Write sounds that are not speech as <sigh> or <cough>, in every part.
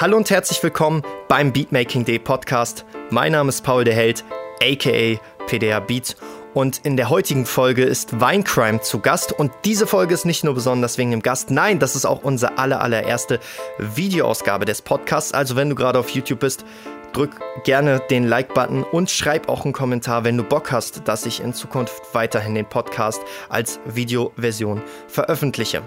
Hallo und herzlich willkommen beim Beatmaking Day Podcast. Mein Name ist Paul der Held, aka PDR Beats. Und in der heutigen Folge ist Weincrime zu Gast. Und diese Folge ist nicht nur besonders wegen dem Gast, nein, das ist auch unsere aller, allererste Videoausgabe des Podcasts. Also wenn du gerade auf YouTube bist, drück gerne den Like-Button und schreib auch einen Kommentar, wenn du Bock hast, dass ich in Zukunft weiterhin den Podcast als Videoversion veröffentliche.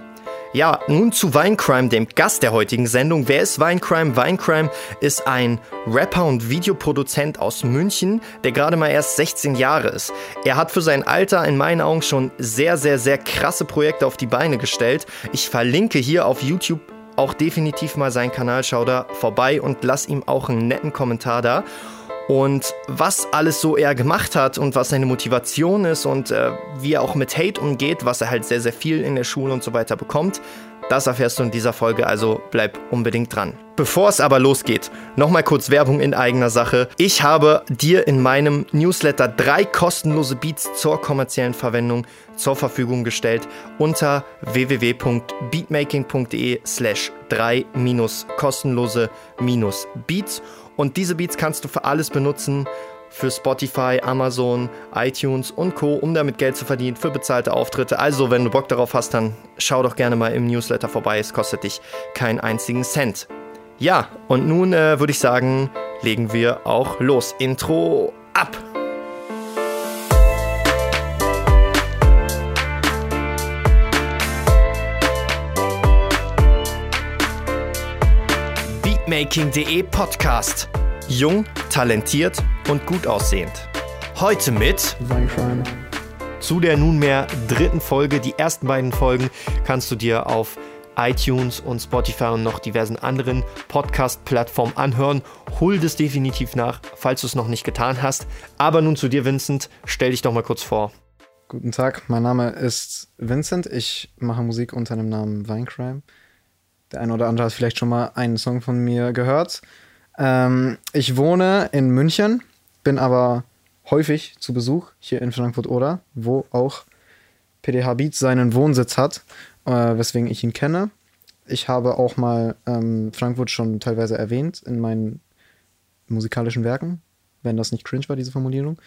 Ja, nun zu Weincrime, dem Gast der heutigen Sendung. Wer ist Weincrime? Weincrime ist ein Rapper und Videoproduzent aus München, der gerade mal erst 16 Jahre ist. Er hat für sein Alter in meinen Augen schon sehr, sehr, sehr krasse Projekte auf die Beine gestellt. Ich verlinke hier auf YouTube auch definitiv mal seinen Kanal. Schau da vorbei und lass ihm auch einen netten Kommentar da. Und was alles so er gemacht hat und was seine Motivation ist und äh, wie er auch mit Hate umgeht, was er halt sehr, sehr viel in der Schule und so weiter bekommt, das erfährst du in dieser Folge, also bleib unbedingt dran. Bevor es aber losgeht, nochmal kurz Werbung in eigener Sache. Ich habe dir in meinem Newsletter drei kostenlose Beats zur kommerziellen Verwendung zur Verfügung gestellt unter www.beatmaking.de slash drei minus kostenlose minus Beats. Und diese Beats kannst du für alles benutzen, für Spotify, Amazon, iTunes und Co., um damit Geld zu verdienen für bezahlte Auftritte. Also, wenn du Bock darauf hast, dann schau doch gerne mal im Newsletter vorbei. Es kostet dich keinen einzigen Cent. Ja, und nun äh, würde ich sagen, legen wir auch los. Intro ab! Beatmaking.de Podcast. Jung, talentiert und gut aussehend. Heute mit zu der nunmehr dritten Folge. Die ersten beiden Folgen kannst du dir auf iTunes und Spotify und noch diversen anderen Podcast-Plattformen anhören. Hol das definitiv nach, falls du es noch nicht getan hast. Aber nun zu dir, Vincent. Stell dich doch mal kurz vor. Guten Tag, mein Name ist Vincent. Ich mache Musik unter dem Namen Weincrime. Der eine oder andere hat vielleicht schon mal einen Song von mir gehört. Ähm, ich wohne in München, bin aber häufig zu Besuch hier in Frankfurt-Oder, wo auch PDH Beats seinen Wohnsitz hat, äh, weswegen ich ihn kenne. Ich habe auch mal ähm, Frankfurt schon teilweise erwähnt in meinen musikalischen Werken, wenn das nicht cringe war, diese Formulierung.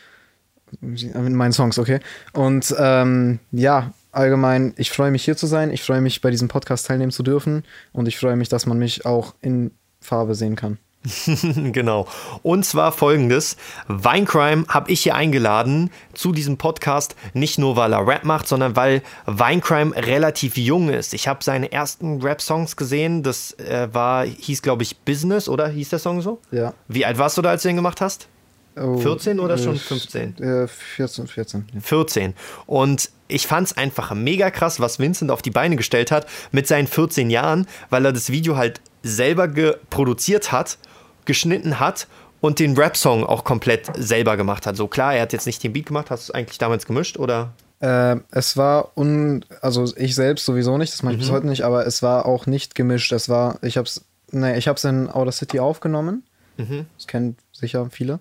In meinen Songs, okay. Und ähm, ja, allgemein, ich freue mich hier zu sein. Ich freue mich, bei diesem Podcast teilnehmen zu dürfen. Und ich freue mich, dass man mich auch in Farbe sehen kann. <laughs> genau. Und zwar folgendes: Weincrime habe ich hier eingeladen zu diesem Podcast, nicht nur weil er Rap macht, sondern weil Weincrime relativ jung ist. Ich habe seine ersten Rap-Songs gesehen. Das äh, war, hieß, glaube ich, Business, oder? Hieß der Song so? Ja. Wie alt warst du da, als du den gemacht hast? Oh, 14 oder schon äh, 15? Äh, 14, 14. ja. 14. Und ich fand es einfach mega krass, was Vincent auf die Beine gestellt hat mit seinen 14 Jahren, weil er das Video halt selber produziert hat, geschnitten hat und den Rap-Song auch komplett selber gemacht hat. So klar, er hat jetzt nicht den Beat gemacht, hast du es eigentlich damals gemischt oder? Äh, es war un, also ich selbst sowieso nicht, das mache ich bis heute nicht, aber es war auch nicht gemischt. Es war, ich hab's, nee, ich hab's in Outer City aufgenommen. Das kennen sicher viele.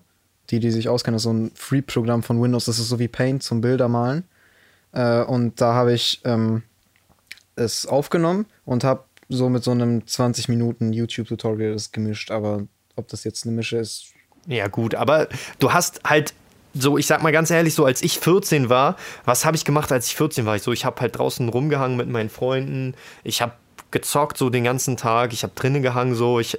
Die, die sich auskennen, das ist so ein Free-Programm von Windows, das ist so wie Paint zum Bildermalen. Äh, und da habe ich ähm, es aufgenommen und habe so mit so einem 20 Minuten YouTube-Tutorial das gemischt, aber ob das jetzt eine Mische ist, Ja, gut, aber du hast halt so, ich sag mal ganz ehrlich, so als ich 14 war, was habe ich gemacht, als ich 14 war? Ich so, ich habe halt draußen rumgehangen mit meinen Freunden, ich habe gezockt so den ganzen Tag, ich habe drinnen gehangen so, ich,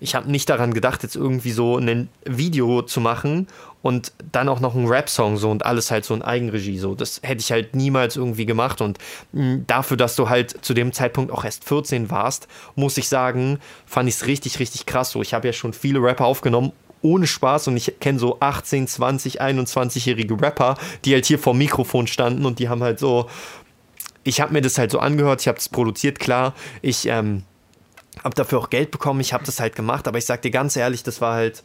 ich habe nicht daran gedacht, jetzt irgendwie so ein Video zu machen und dann auch noch ein Rap-Song so und alles halt so in Eigenregie so. Das hätte ich halt niemals irgendwie gemacht und mh, dafür, dass du halt zu dem Zeitpunkt auch erst 14 warst, muss ich sagen, fand ich es richtig, richtig krass so. Ich habe ja schon viele Rapper aufgenommen ohne Spaß und ich kenne so 18, 20, 21-jährige Rapper, die halt hier vor Mikrofon standen und die haben halt so, ich habe mir das halt so angehört, ich habe das produziert, klar, ich ähm, habe dafür auch Geld bekommen, ich habe das halt gemacht, aber ich sag dir ganz ehrlich, das war halt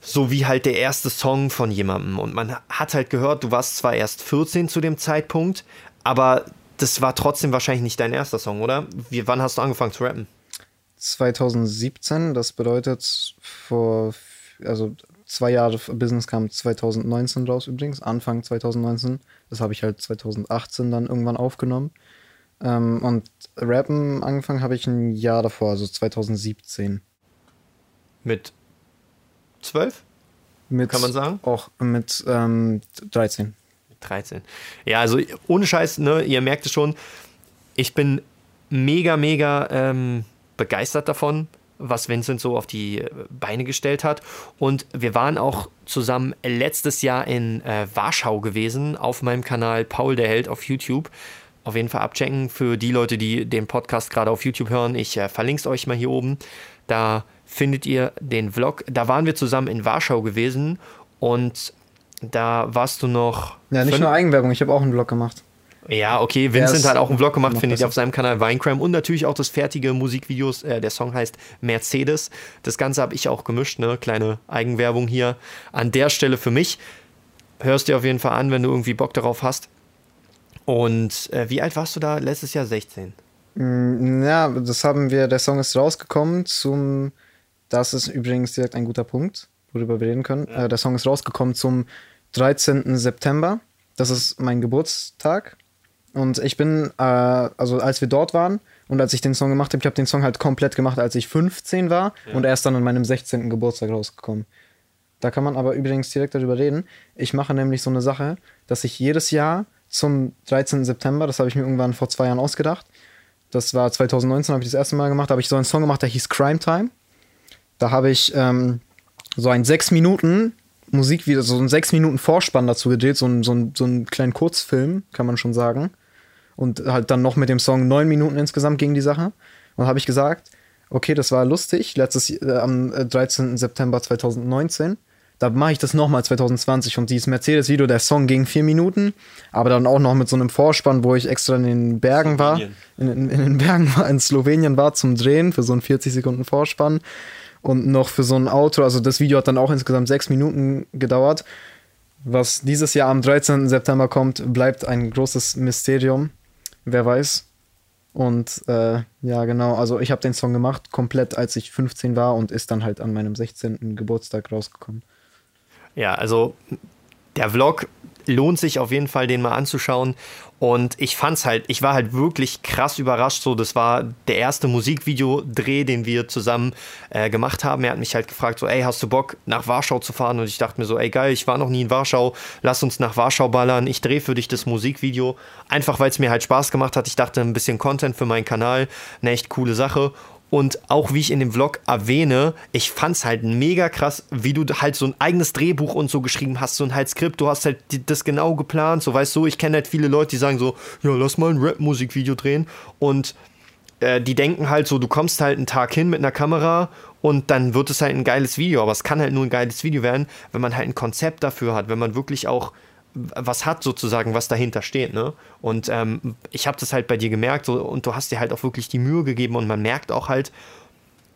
so wie halt der erste Song von jemandem und man hat halt gehört, du warst zwar erst 14 zu dem Zeitpunkt, aber das war trotzdem wahrscheinlich nicht dein erster Song, oder? Wie, wann hast du angefangen zu rappen? 2017, das bedeutet vor, also zwei Jahre Business kam 2019 raus übrigens, Anfang 2019. Das habe ich halt 2018 dann irgendwann aufgenommen. Ähm, und Rappen angefangen habe ich ein Jahr davor, also 2017. Mit 12? Mit, Kann man sagen? Auch mit ähm, 13. 13. Ja, also ohne Scheiß, ne, ihr merkt es schon, ich bin mega, mega ähm, begeistert davon, was Vincent so auf die Beine gestellt hat. Und wir waren auch zusammen letztes Jahr in äh, Warschau gewesen, auf meinem Kanal Paul der Held auf YouTube. Auf jeden Fall abchecken für die Leute, die den Podcast gerade auf YouTube hören. Ich äh, verlinke es euch mal hier oben. Da findet ihr den Vlog. Da waren wir zusammen in Warschau gewesen und da warst du noch. Ja, nicht nur Eigenwerbung, ich habe auch einen Vlog gemacht. Ja, okay, Vincent hat auch einen Vlog gemacht, findet ihr auf seinem Kanal Winecrime und natürlich auch das fertige Musikvideos. Äh, der Song heißt Mercedes. Das Ganze habe ich auch gemischt, ne? Kleine Eigenwerbung hier an der Stelle für mich. Hörst dir auf jeden Fall an, wenn du irgendwie Bock darauf hast. Und äh, wie alt warst du da? Letztes Jahr 16. Mm, ja, das haben wir, der Song ist rausgekommen zum, das ist übrigens direkt ein guter Punkt, worüber wir reden können. Ja. Äh, der Song ist rausgekommen zum 13. September. Das ist mein Geburtstag. Und ich bin, äh, also als wir dort waren und als ich den Song gemacht habe, ich habe den Song halt komplett gemacht, als ich 15 war ja. und erst dann an meinem 16. Geburtstag rausgekommen. Da kann man aber übrigens direkt darüber reden. Ich mache nämlich so eine Sache, dass ich jedes Jahr zum 13. September, das habe ich mir irgendwann vor zwei Jahren ausgedacht, das war 2019, habe ich das erste Mal gemacht, da habe ich so einen Song gemacht, der hieß Crime Time. Da habe ich ähm, so ein sechs Minuten Musikvideo, so ein sechs Minuten Vorspann dazu gedreht, so ein, so, ein, so einen kleinen Kurzfilm, kann man schon sagen und halt dann noch mit dem Song neun Minuten insgesamt gegen die Sache. Und habe ich gesagt, okay, das war lustig, letztes äh, am 13. September 2019. Da mache ich das nochmal 2020 und dieses Mercedes-Video, der Song ging vier Minuten, aber dann auch noch mit so einem Vorspann, wo ich extra in den Bergen war, in, in, in, den Bergen war, in Slowenien war zum Drehen für so einen 40 Sekunden Vorspann und noch für so ein Auto. Also das Video hat dann auch insgesamt sechs Minuten gedauert. Was dieses Jahr am 13. September kommt, bleibt ein großes Mysterium wer weiß. Und äh, ja, genau, also ich habe den Song gemacht, komplett als ich 15 war und ist dann halt an meinem 16. Geburtstag rausgekommen. Ja, also der Vlog lohnt sich auf jeden Fall, den mal anzuschauen. Und ich fand's halt, ich war halt wirklich krass überrascht. So, das war der erste Musikvideodreh, den wir zusammen äh, gemacht haben. Er hat mich halt gefragt, so, ey, hast du Bock, nach Warschau zu fahren? Und ich dachte mir so, ey, geil, ich war noch nie in Warschau, lass uns nach Warschau ballern. Ich drehe für dich das Musikvideo. Einfach weil es mir halt Spaß gemacht hat. Ich dachte, ein bisschen Content für meinen Kanal, eine echt coole Sache. Und auch wie ich in dem Vlog erwähne, ich fand es halt mega krass, wie du halt so ein eigenes Drehbuch und so geschrieben hast, so ein halt Skript, du hast halt das genau geplant, so weißt du, ich kenne halt viele Leute, die sagen so, ja, lass mal ein Rap-Musikvideo drehen. Und äh, die denken halt so, du kommst halt einen Tag hin mit einer Kamera und dann wird es halt ein geiles Video, aber es kann halt nur ein geiles Video werden, wenn man halt ein Konzept dafür hat, wenn man wirklich auch was hat sozusagen, was dahinter steht. Ne? Und ähm, ich habe das halt bei dir gemerkt so, und du hast dir halt auch wirklich die Mühe gegeben und man merkt auch halt,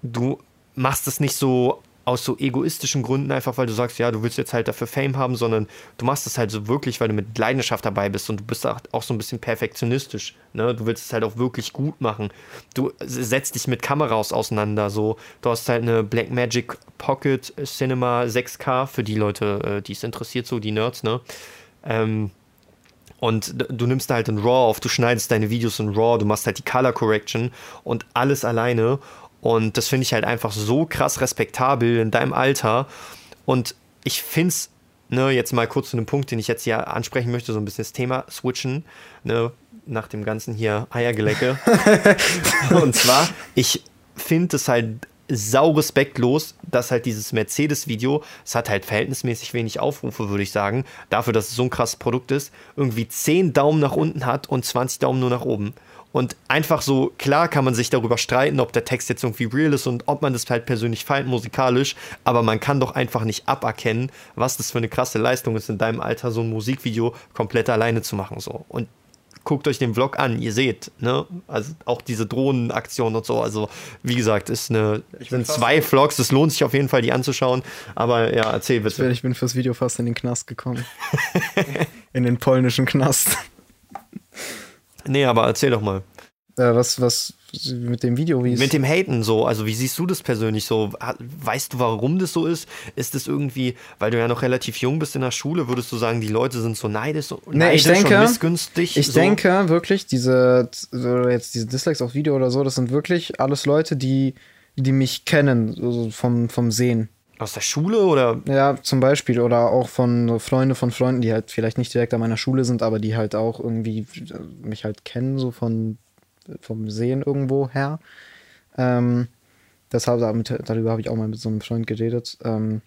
du machst es nicht so aus so egoistischen Gründen einfach, weil du sagst, ja, du willst jetzt halt dafür Fame haben, sondern du machst es halt so wirklich, weil du mit Leidenschaft dabei bist und du bist auch so ein bisschen perfektionistisch. Ne? Du willst es halt auch wirklich gut machen. Du setzt dich mit Kameras auseinander. So, du hast halt eine Blackmagic Pocket Cinema 6K für die Leute, äh, die es interessiert, so die Nerds, ne? Ähm, und du nimmst halt in RAW auf, du schneidest deine Videos in RAW, du machst halt die Color Correction und alles alleine. Und das finde ich halt einfach so krass respektabel in deinem Alter. Und ich finde es, ne, jetzt mal kurz zu einem Punkt, den ich jetzt hier ansprechen möchte, so ein bisschen das Thema switchen, ne, nach dem ganzen hier Eiergelecke. <laughs> und zwar, ich finde es halt sau respektlos, dass halt dieses Mercedes-Video, es hat halt verhältnismäßig wenig Aufrufe, würde ich sagen, dafür, dass es so ein krasses Produkt ist, irgendwie 10 Daumen nach unten hat und 20 Daumen nur nach oben. Und einfach so, klar kann man sich darüber streiten, ob der Text jetzt irgendwie real ist und ob man das halt persönlich feiert, musikalisch, aber man kann doch einfach nicht aberkennen, was das für eine krasse Leistung ist, in deinem Alter so ein Musikvideo komplett alleine zu machen. So. Und guckt euch den Vlog an, ihr seht, ne? Also auch diese Drohnenaktion und so. Also, wie gesagt, ist eine, sind zwei Vlogs, es lohnt sich auf jeden Fall, die anzuschauen. Aber ja, erzähl bitte. Ich bin fürs Video fast in den Knast gekommen. <laughs> in den polnischen Knast. Nee, aber erzähl doch mal. Äh, was, was mit dem Video, wie Mit dem Haten so, also wie siehst du das persönlich so? Weißt du, warum das so ist? Ist es irgendwie, weil du ja noch relativ jung bist in der Schule, würdest du sagen, die Leute sind so neidisch, nee, ich denke, und missgünstig? Ich so? denke wirklich, diese, jetzt diese Dislikes auf Video oder so, das sind wirklich alles Leute, die die mich kennen, so vom, vom Sehen. Aus der Schule oder? Ja, zum Beispiel. Oder auch von Freunde von Freunden, die halt vielleicht nicht direkt an meiner Schule sind, aber die halt auch irgendwie mich halt kennen, so von, vom Sehen irgendwo her. Ähm, deshalb damit, darüber habe ich auch mal mit so einem Freund geredet. Ähm,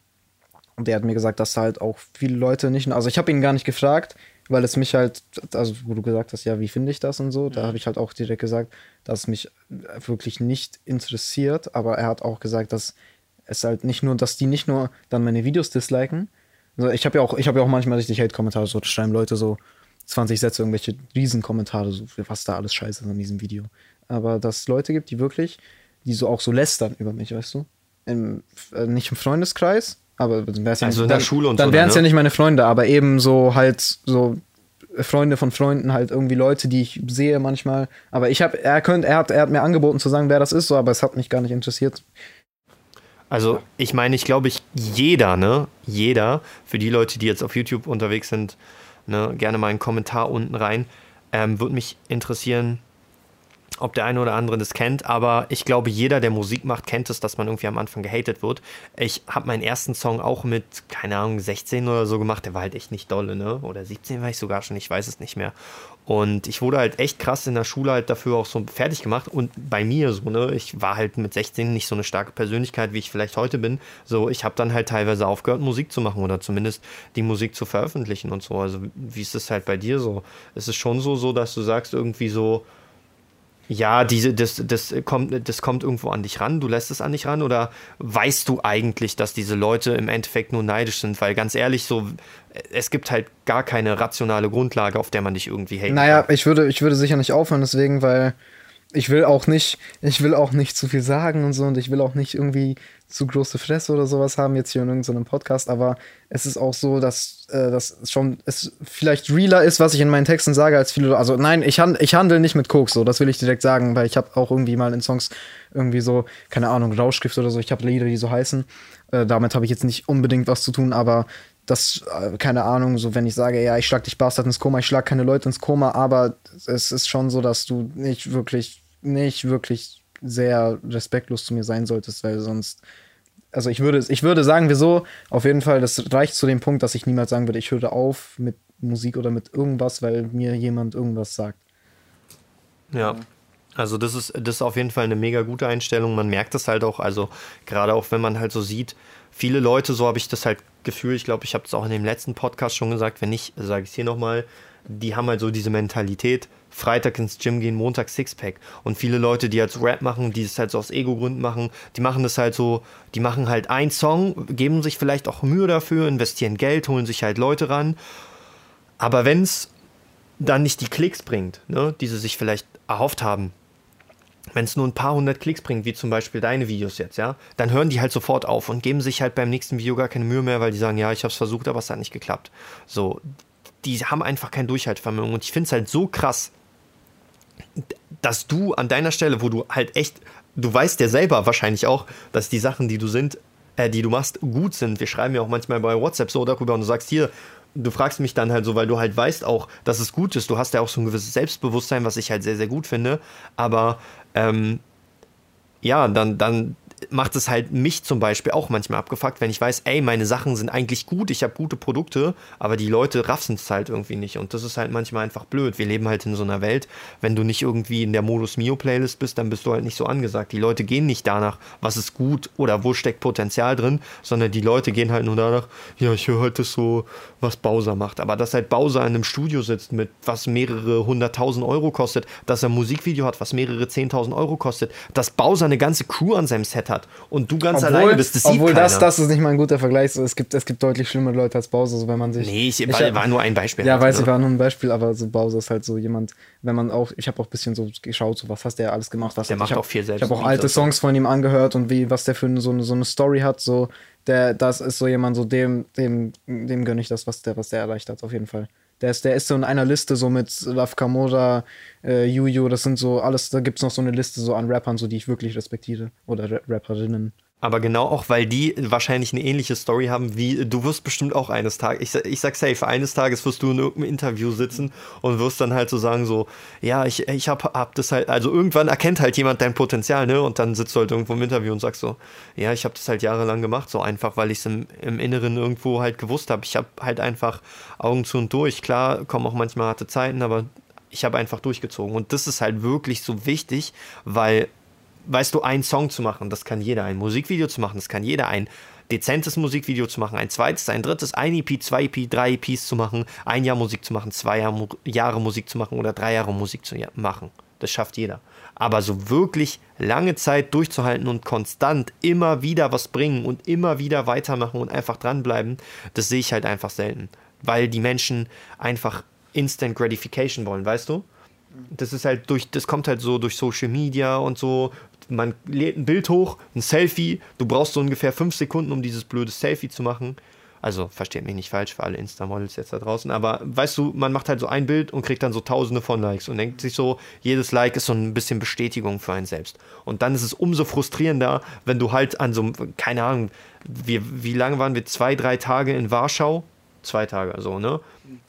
und der hat mir gesagt, dass halt auch viele Leute nicht, also ich habe ihn gar nicht gefragt, weil es mich halt, also wo du gesagt hast, ja, wie finde ich das und so, da habe ich halt auch direkt gesagt, dass es mich wirklich nicht interessiert, aber er hat auch gesagt, dass es halt nicht nur, dass die nicht nur dann meine Videos disliken, also ich habe ja auch, ich habe ja auch manchmal richtig Hate-Kommentare, so schreiben Leute so 20 Sätze, irgendwelche Riesenkommentare, so was da alles scheiße ist an diesem Video. Aber dass es Leute gibt, die wirklich, die so auch so lästern über mich, weißt du? Im, äh, nicht im Freundeskreis, aber dann wär's ja Also nicht, in der dann, Schule und dann so, wären es ne? ja nicht meine Freunde, aber eben so halt so Freunde von Freunden, halt irgendwie Leute, die ich sehe manchmal. Aber ich habe, er könnte, er hat, er hat mir angeboten zu sagen, wer das ist, so, aber es hat mich gar nicht interessiert. Also ich meine, ich glaube, ich jeder, ne, jeder, für die Leute, die jetzt auf YouTube unterwegs sind, ne, gerne mal einen Kommentar unten rein, ähm, würde mich interessieren, ob der eine oder andere das kennt, aber ich glaube, jeder, der Musik macht, kennt es, dass man irgendwie am Anfang gehatet wird. Ich habe meinen ersten Song auch mit, keine Ahnung, 16 oder so gemacht, der war halt echt nicht dolle, ne? Oder 17 war ich sogar schon, ich weiß es nicht mehr. Und ich wurde halt echt krass in der Schule halt dafür auch so fertig gemacht. Und bei mir so, ne, ich war halt mit 16 nicht so eine starke Persönlichkeit, wie ich vielleicht heute bin. So, ich habe dann halt teilweise aufgehört, Musik zu machen oder zumindest die Musik zu veröffentlichen und so. Also, wie ist es halt bei dir so? Ist es schon so, so, dass du sagst, irgendwie so, ja, diese, das, das, kommt, das kommt irgendwo an dich ran, du lässt es an dich ran oder weißt du eigentlich, dass diese Leute im Endeffekt nur neidisch sind? Weil ganz ehrlich, so, es gibt halt gar keine rationale Grundlage, auf der man dich irgendwie haten Naja, kann. ich würde, ich würde sicher nicht aufhören, deswegen, weil ich will auch nicht, ich will auch nicht zu viel sagen und so und ich will auch nicht irgendwie zu große Fresse oder sowas haben jetzt hier in irgendeinem Podcast, aber es ist auch so, dass äh, das schon es vielleicht realer ist, was ich in meinen Texten sage, als viele. Also nein, ich, hand, ich handle nicht mit Koks, so das will ich direkt sagen, weil ich habe auch irgendwie mal in Songs irgendwie so keine Ahnung Rauschgift oder so. Ich habe Lieder, die so heißen. Äh, damit habe ich jetzt nicht unbedingt was zu tun, aber das, äh, keine Ahnung, so wenn ich sage, ja, ich schlag dich Bastard ins Koma, ich schlag keine Leute ins Koma, aber es ist schon so, dass du nicht wirklich, nicht wirklich sehr respektlos zu mir sein solltest, weil sonst, also ich würde, ich würde sagen, wieso, auf jeden Fall, das reicht zu dem Punkt, dass ich niemals sagen würde, ich höre auf mit Musik oder mit irgendwas, weil mir jemand irgendwas sagt. Ja. Also das ist, das ist auf jeden Fall eine mega gute Einstellung. Man merkt das halt auch, also gerade auch wenn man halt so sieht, viele Leute, so habe ich das halt Gefühl, ich glaube, ich habe es auch in dem letzten Podcast schon gesagt, wenn nicht, sage ich es hier nochmal, die haben halt so diese Mentalität, Freitag ins Gym gehen, Montag Sixpack. Und viele Leute, die halt so Rap machen, die es halt so aus Ego-Gründen machen, die machen das halt so, die machen halt einen Song, geben sich vielleicht auch Mühe dafür, investieren Geld, holen sich halt Leute ran. Aber wenn es dann nicht die Klicks bringt, ne, die sie sich vielleicht erhofft haben, wenn es nur ein paar hundert Klicks bringt, wie zum Beispiel deine Videos jetzt, ja, dann hören die halt sofort auf und geben sich halt beim nächsten Video gar keine Mühe mehr, weil die sagen, ja, ich habe es versucht, aber es hat nicht geklappt. So, die haben einfach kein Durchhaltevermögen und ich finde es halt so krass, dass du an deiner Stelle, wo du halt echt, du weißt ja selber wahrscheinlich auch, dass die Sachen, die du sind, äh, die du machst, gut sind. Wir schreiben ja auch manchmal bei WhatsApp so darüber und du sagst hier, du fragst mich dann halt so, weil du halt weißt auch, dass es gut ist. Du hast ja auch so ein gewisses Selbstbewusstsein, was ich halt sehr, sehr gut finde. Aber ähm, ja, dann, dann macht es halt mich zum Beispiel auch manchmal abgefuckt, wenn ich weiß, ey, meine Sachen sind eigentlich gut, ich habe gute Produkte, aber die Leute raffen es halt irgendwie nicht. Und das ist halt manchmal einfach blöd. Wir leben halt in so einer Welt, wenn du nicht irgendwie in der Modus Mio Playlist bist, dann bist du halt nicht so angesagt. Die Leute gehen nicht danach, was ist gut oder wo steckt Potenzial drin, sondern die Leute gehen halt nur danach, ja, ich höre halt das so, was Bowser macht. Aber dass halt Bowser in einem Studio sitzt, mit was mehrere hunderttausend Euro kostet, dass er ein Musikvideo hat, was mehrere zehntausend Euro kostet, dass Bowser eine ganze Crew an seinem Set hat und du ganz alleine bist, das sieht obwohl keiner. das, das ist nicht mal ein guter Vergleich. So, es, gibt, es gibt deutlich schlimmere Leute als Bowser, so wenn man sich. Nee, ich, ich war, hab- war nur ein Beispiel. Ja, halt, weiß ne? ich, war nur ein Beispiel, aber so Bowser ist halt so jemand, wenn man auch, ich habe auch ein bisschen so geschaut, so was hast der alles gemacht, was Der hat- macht ich hab, auch viel selbst Ich habe auch alte und so. Songs von ihm angehört und wie, was der für eine, so, eine, so eine Story hat, so, der, das ist so jemand, so dem, dem, dem gönne ich das, was der, was der erreicht hat, auf jeden Fall. Der ist, der ist so in einer Liste so mit Love Kamora, äh, Yuyu, das sind so alles, da gibt's noch so eine Liste so an Rappern, so die ich wirklich respektiere. Oder Ra Rapperinnen. Aber genau auch, weil die wahrscheinlich eine ähnliche Story haben wie du wirst bestimmt auch eines Tages, ich, ich sag safe, eines Tages wirst du in irgendeinem Interview sitzen und wirst dann halt so sagen, so, ja, ich, ich hab, hab das halt, also irgendwann erkennt halt jemand dein Potenzial, ne? Und dann sitzt du halt irgendwo im Interview und sagst so, ja, ich habe das halt jahrelang gemacht, so einfach, weil ich es im, im Inneren irgendwo halt gewusst habe. Ich habe halt einfach Augen zu und durch. Klar, kommen auch manchmal harte Zeiten, aber ich habe einfach durchgezogen. Und das ist halt wirklich so wichtig, weil weißt du, einen Song zu machen, das kann jeder. Ein Musikvideo zu machen, das kann jeder. Ein dezentes Musikvideo zu machen, ein zweites, ein drittes, ein EP, zwei EP, drei EPs zu machen, ein Jahr Musik zu machen, zwei Jahr, Jahre Musik zu machen oder drei Jahre Musik zu machen. Das schafft jeder. Aber so wirklich lange Zeit durchzuhalten und konstant immer wieder was bringen und immer wieder weitermachen und einfach dranbleiben, das sehe ich halt einfach selten. Weil die Menschen einfach Instant Gratification wollen, weißt du? Das ist halt durch, das kommt halt so durch Social Media und so man lädt ein Bild hoch, ein Selfie, du brauchst so ungefähr fünf Sekunden, um dieses blöde Selfie zu machen. Also, versteht mich nicht falsch für alle Insta-Models jetzt da draußen, aber weißt du, man macht halt so ein Bild und kriegt dann so tausende von Likes und denkt sich so, jedes Like ist so ein bisschen Bestätigung für einen selbst. Und dann ist es umso frustrierender, wenn du halt an so, keine Ahnung, wie, wie lange waren wir? Zwei, drei Tage in Warschau? Zwei Tage, so, ne?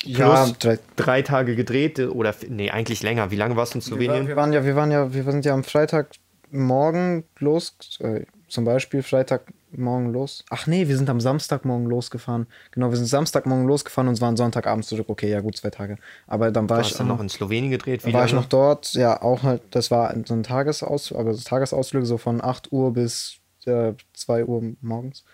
Plus ja, drei. drei Tage gedreht oder, nee, eigentlich länger. Wie lange warst du in Slowenien? Wir, waren ja, wir waren ja, wir sind ja am Freitag morgen los, äh, zum Beispiel Freitagmorgen los. Ach nee, wir sind am Samstagmorgen losgefahren. Genau, wir sind Samstagmorgen losgefahren und waren Sonntagabend zurück. Okay, ja gut, zwei Tage. Aber dann war du ich. Hast dann noch in Slowenien gedreht? Wie war ich noch dort? Ja, auch halt, das war so ein Tagesaus, also Tagesausflug, so von 8 Uhr bis äh, 2 Uhr morgens.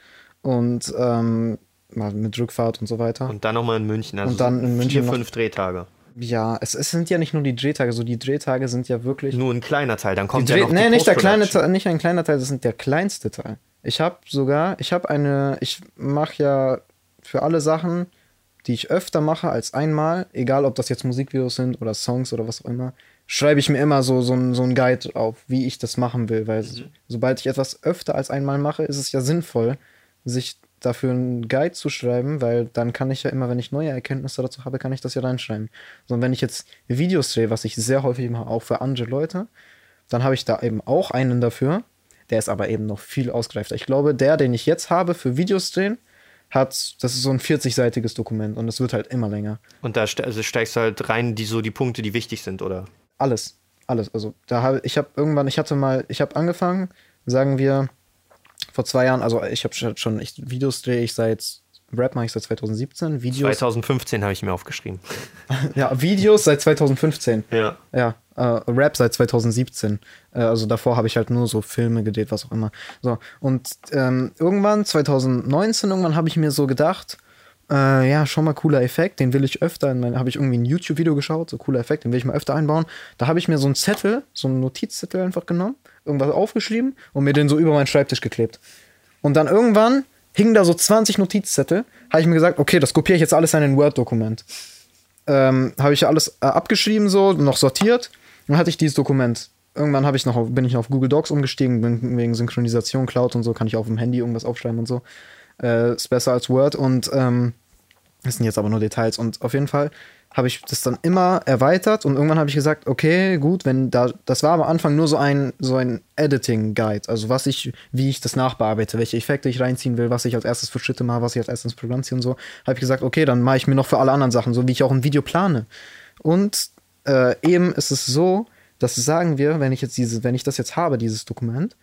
Und ähm, mit Rückfahrt und so weiter. Und dann nochmal in München. Also und dann in München. Vier, fünf Drehtage ja, es, es, sind ja nicht nur die Drehtage, so die Drehtage sind ja wirklich. Nur ein kleiner Teil, dann kommt Dreh ja noch Nee, nicht der kleine Teil, nicht ein kleiner Teil, das sind der kleinste Teil. Ich habe sogar, ich habe eine, ich mache ja für alle Sachen, die ich öfter mache als einmal, egal ob das jetzt Musikvideos sind oder Songs oder was auch immer, schreibe ich mir immer so, so, ein, so ein Guide auf, wie ich das machen will, weil mhm. sobald ich etwas öfter als einmal mache, ist es ja sinnvoll, sich dafür einen Guide zu schreiben, weil dann kann ich ja immer, wenn ich neue Erkenntnisse dazu habe, kann ich das ja reinschreiben. Sondern wenn ich jetzt Videos drehe, was ich sehr häufig mache, auch für andere Leute, dann habe ich da eben auch einen dafür. Der ist aber eben noch viel ausgereifter. Ich glaube, der, den ich jetzt habe für Videos drehen, hat, das ist so ein 40-seitiges Dokument und es wird halt immer länger. Und da also steigst du halt rein, die so die Punkte, die wichtig sind, oder? Alles, alles. Also da habe ich habe irgendwann, ich hatte mal, ich habe angefangen, sagen wir, vor zwei Jahren, also ich habe schon, ich, Videos drehe ich seit, Rap mache ich seit 2017. Videos, 2015 habe ich mir aufgeschrieben. <laughs> ja, Videos seit 2015. Ja. Ja, äh, Rap seit 2017. Äh, also davor habe ich halt nur so Filme gedreht, was auch immer. So, und ähm, irgendwann, 2019, irgendwann habe ich mir so gedacht, äh, ja, schon mal cooler Effekt, den will ich öfter, habe ich irgendwie ein YouTube-Video geschaut, so cooler Effekt, den will ich mal öfter einbauen. Da habe ich mir so einen Zettel, so einen Notizzettel einfach genommen, irgendwas aufgeschrieben und mir den so über meinen Schreibtisch geklebt. Und dann irgendwann hingen da so 20 Notizzettel, habe ich mir gesagt, okay, das kopiere ich jetzt alles in ein Word-Dokument. Ähm, habe ich alles äh, abgeschrieben so, noch sortiert, dann hatte ich dieses Dokument. Irgendwann ich noch bin ich auf Google Docs umgestiegen, wegen Synchronisation, Cloud und so, kann ich auf dem Handy irgendwas aufschreiben und so. Äh, ist besser als Word und ähm, das sind jetzt aber nur Details. Und auf jeden Fall habe ich das dann immer erweitert und irgendwann habe ich gesagt, okay, gut, wenn da, das war am Anfang nur so ein, so ein Editing-Guide, also was ich, wie ich das nachbearbeite, welche Effekte ich reinziehen will, was ich als erstes für Schritte mache, was ich als erstes Programm ziehe und so, habe ich gesagt, okay, dann mache ich mir noch für alle anderen Sachen, so wie ich auch ein Video plane. Und äh, eben ist es so, dass sagen wir, wenn ich jetzt diese, wenn ich das jetzt habe, dieses Dokument,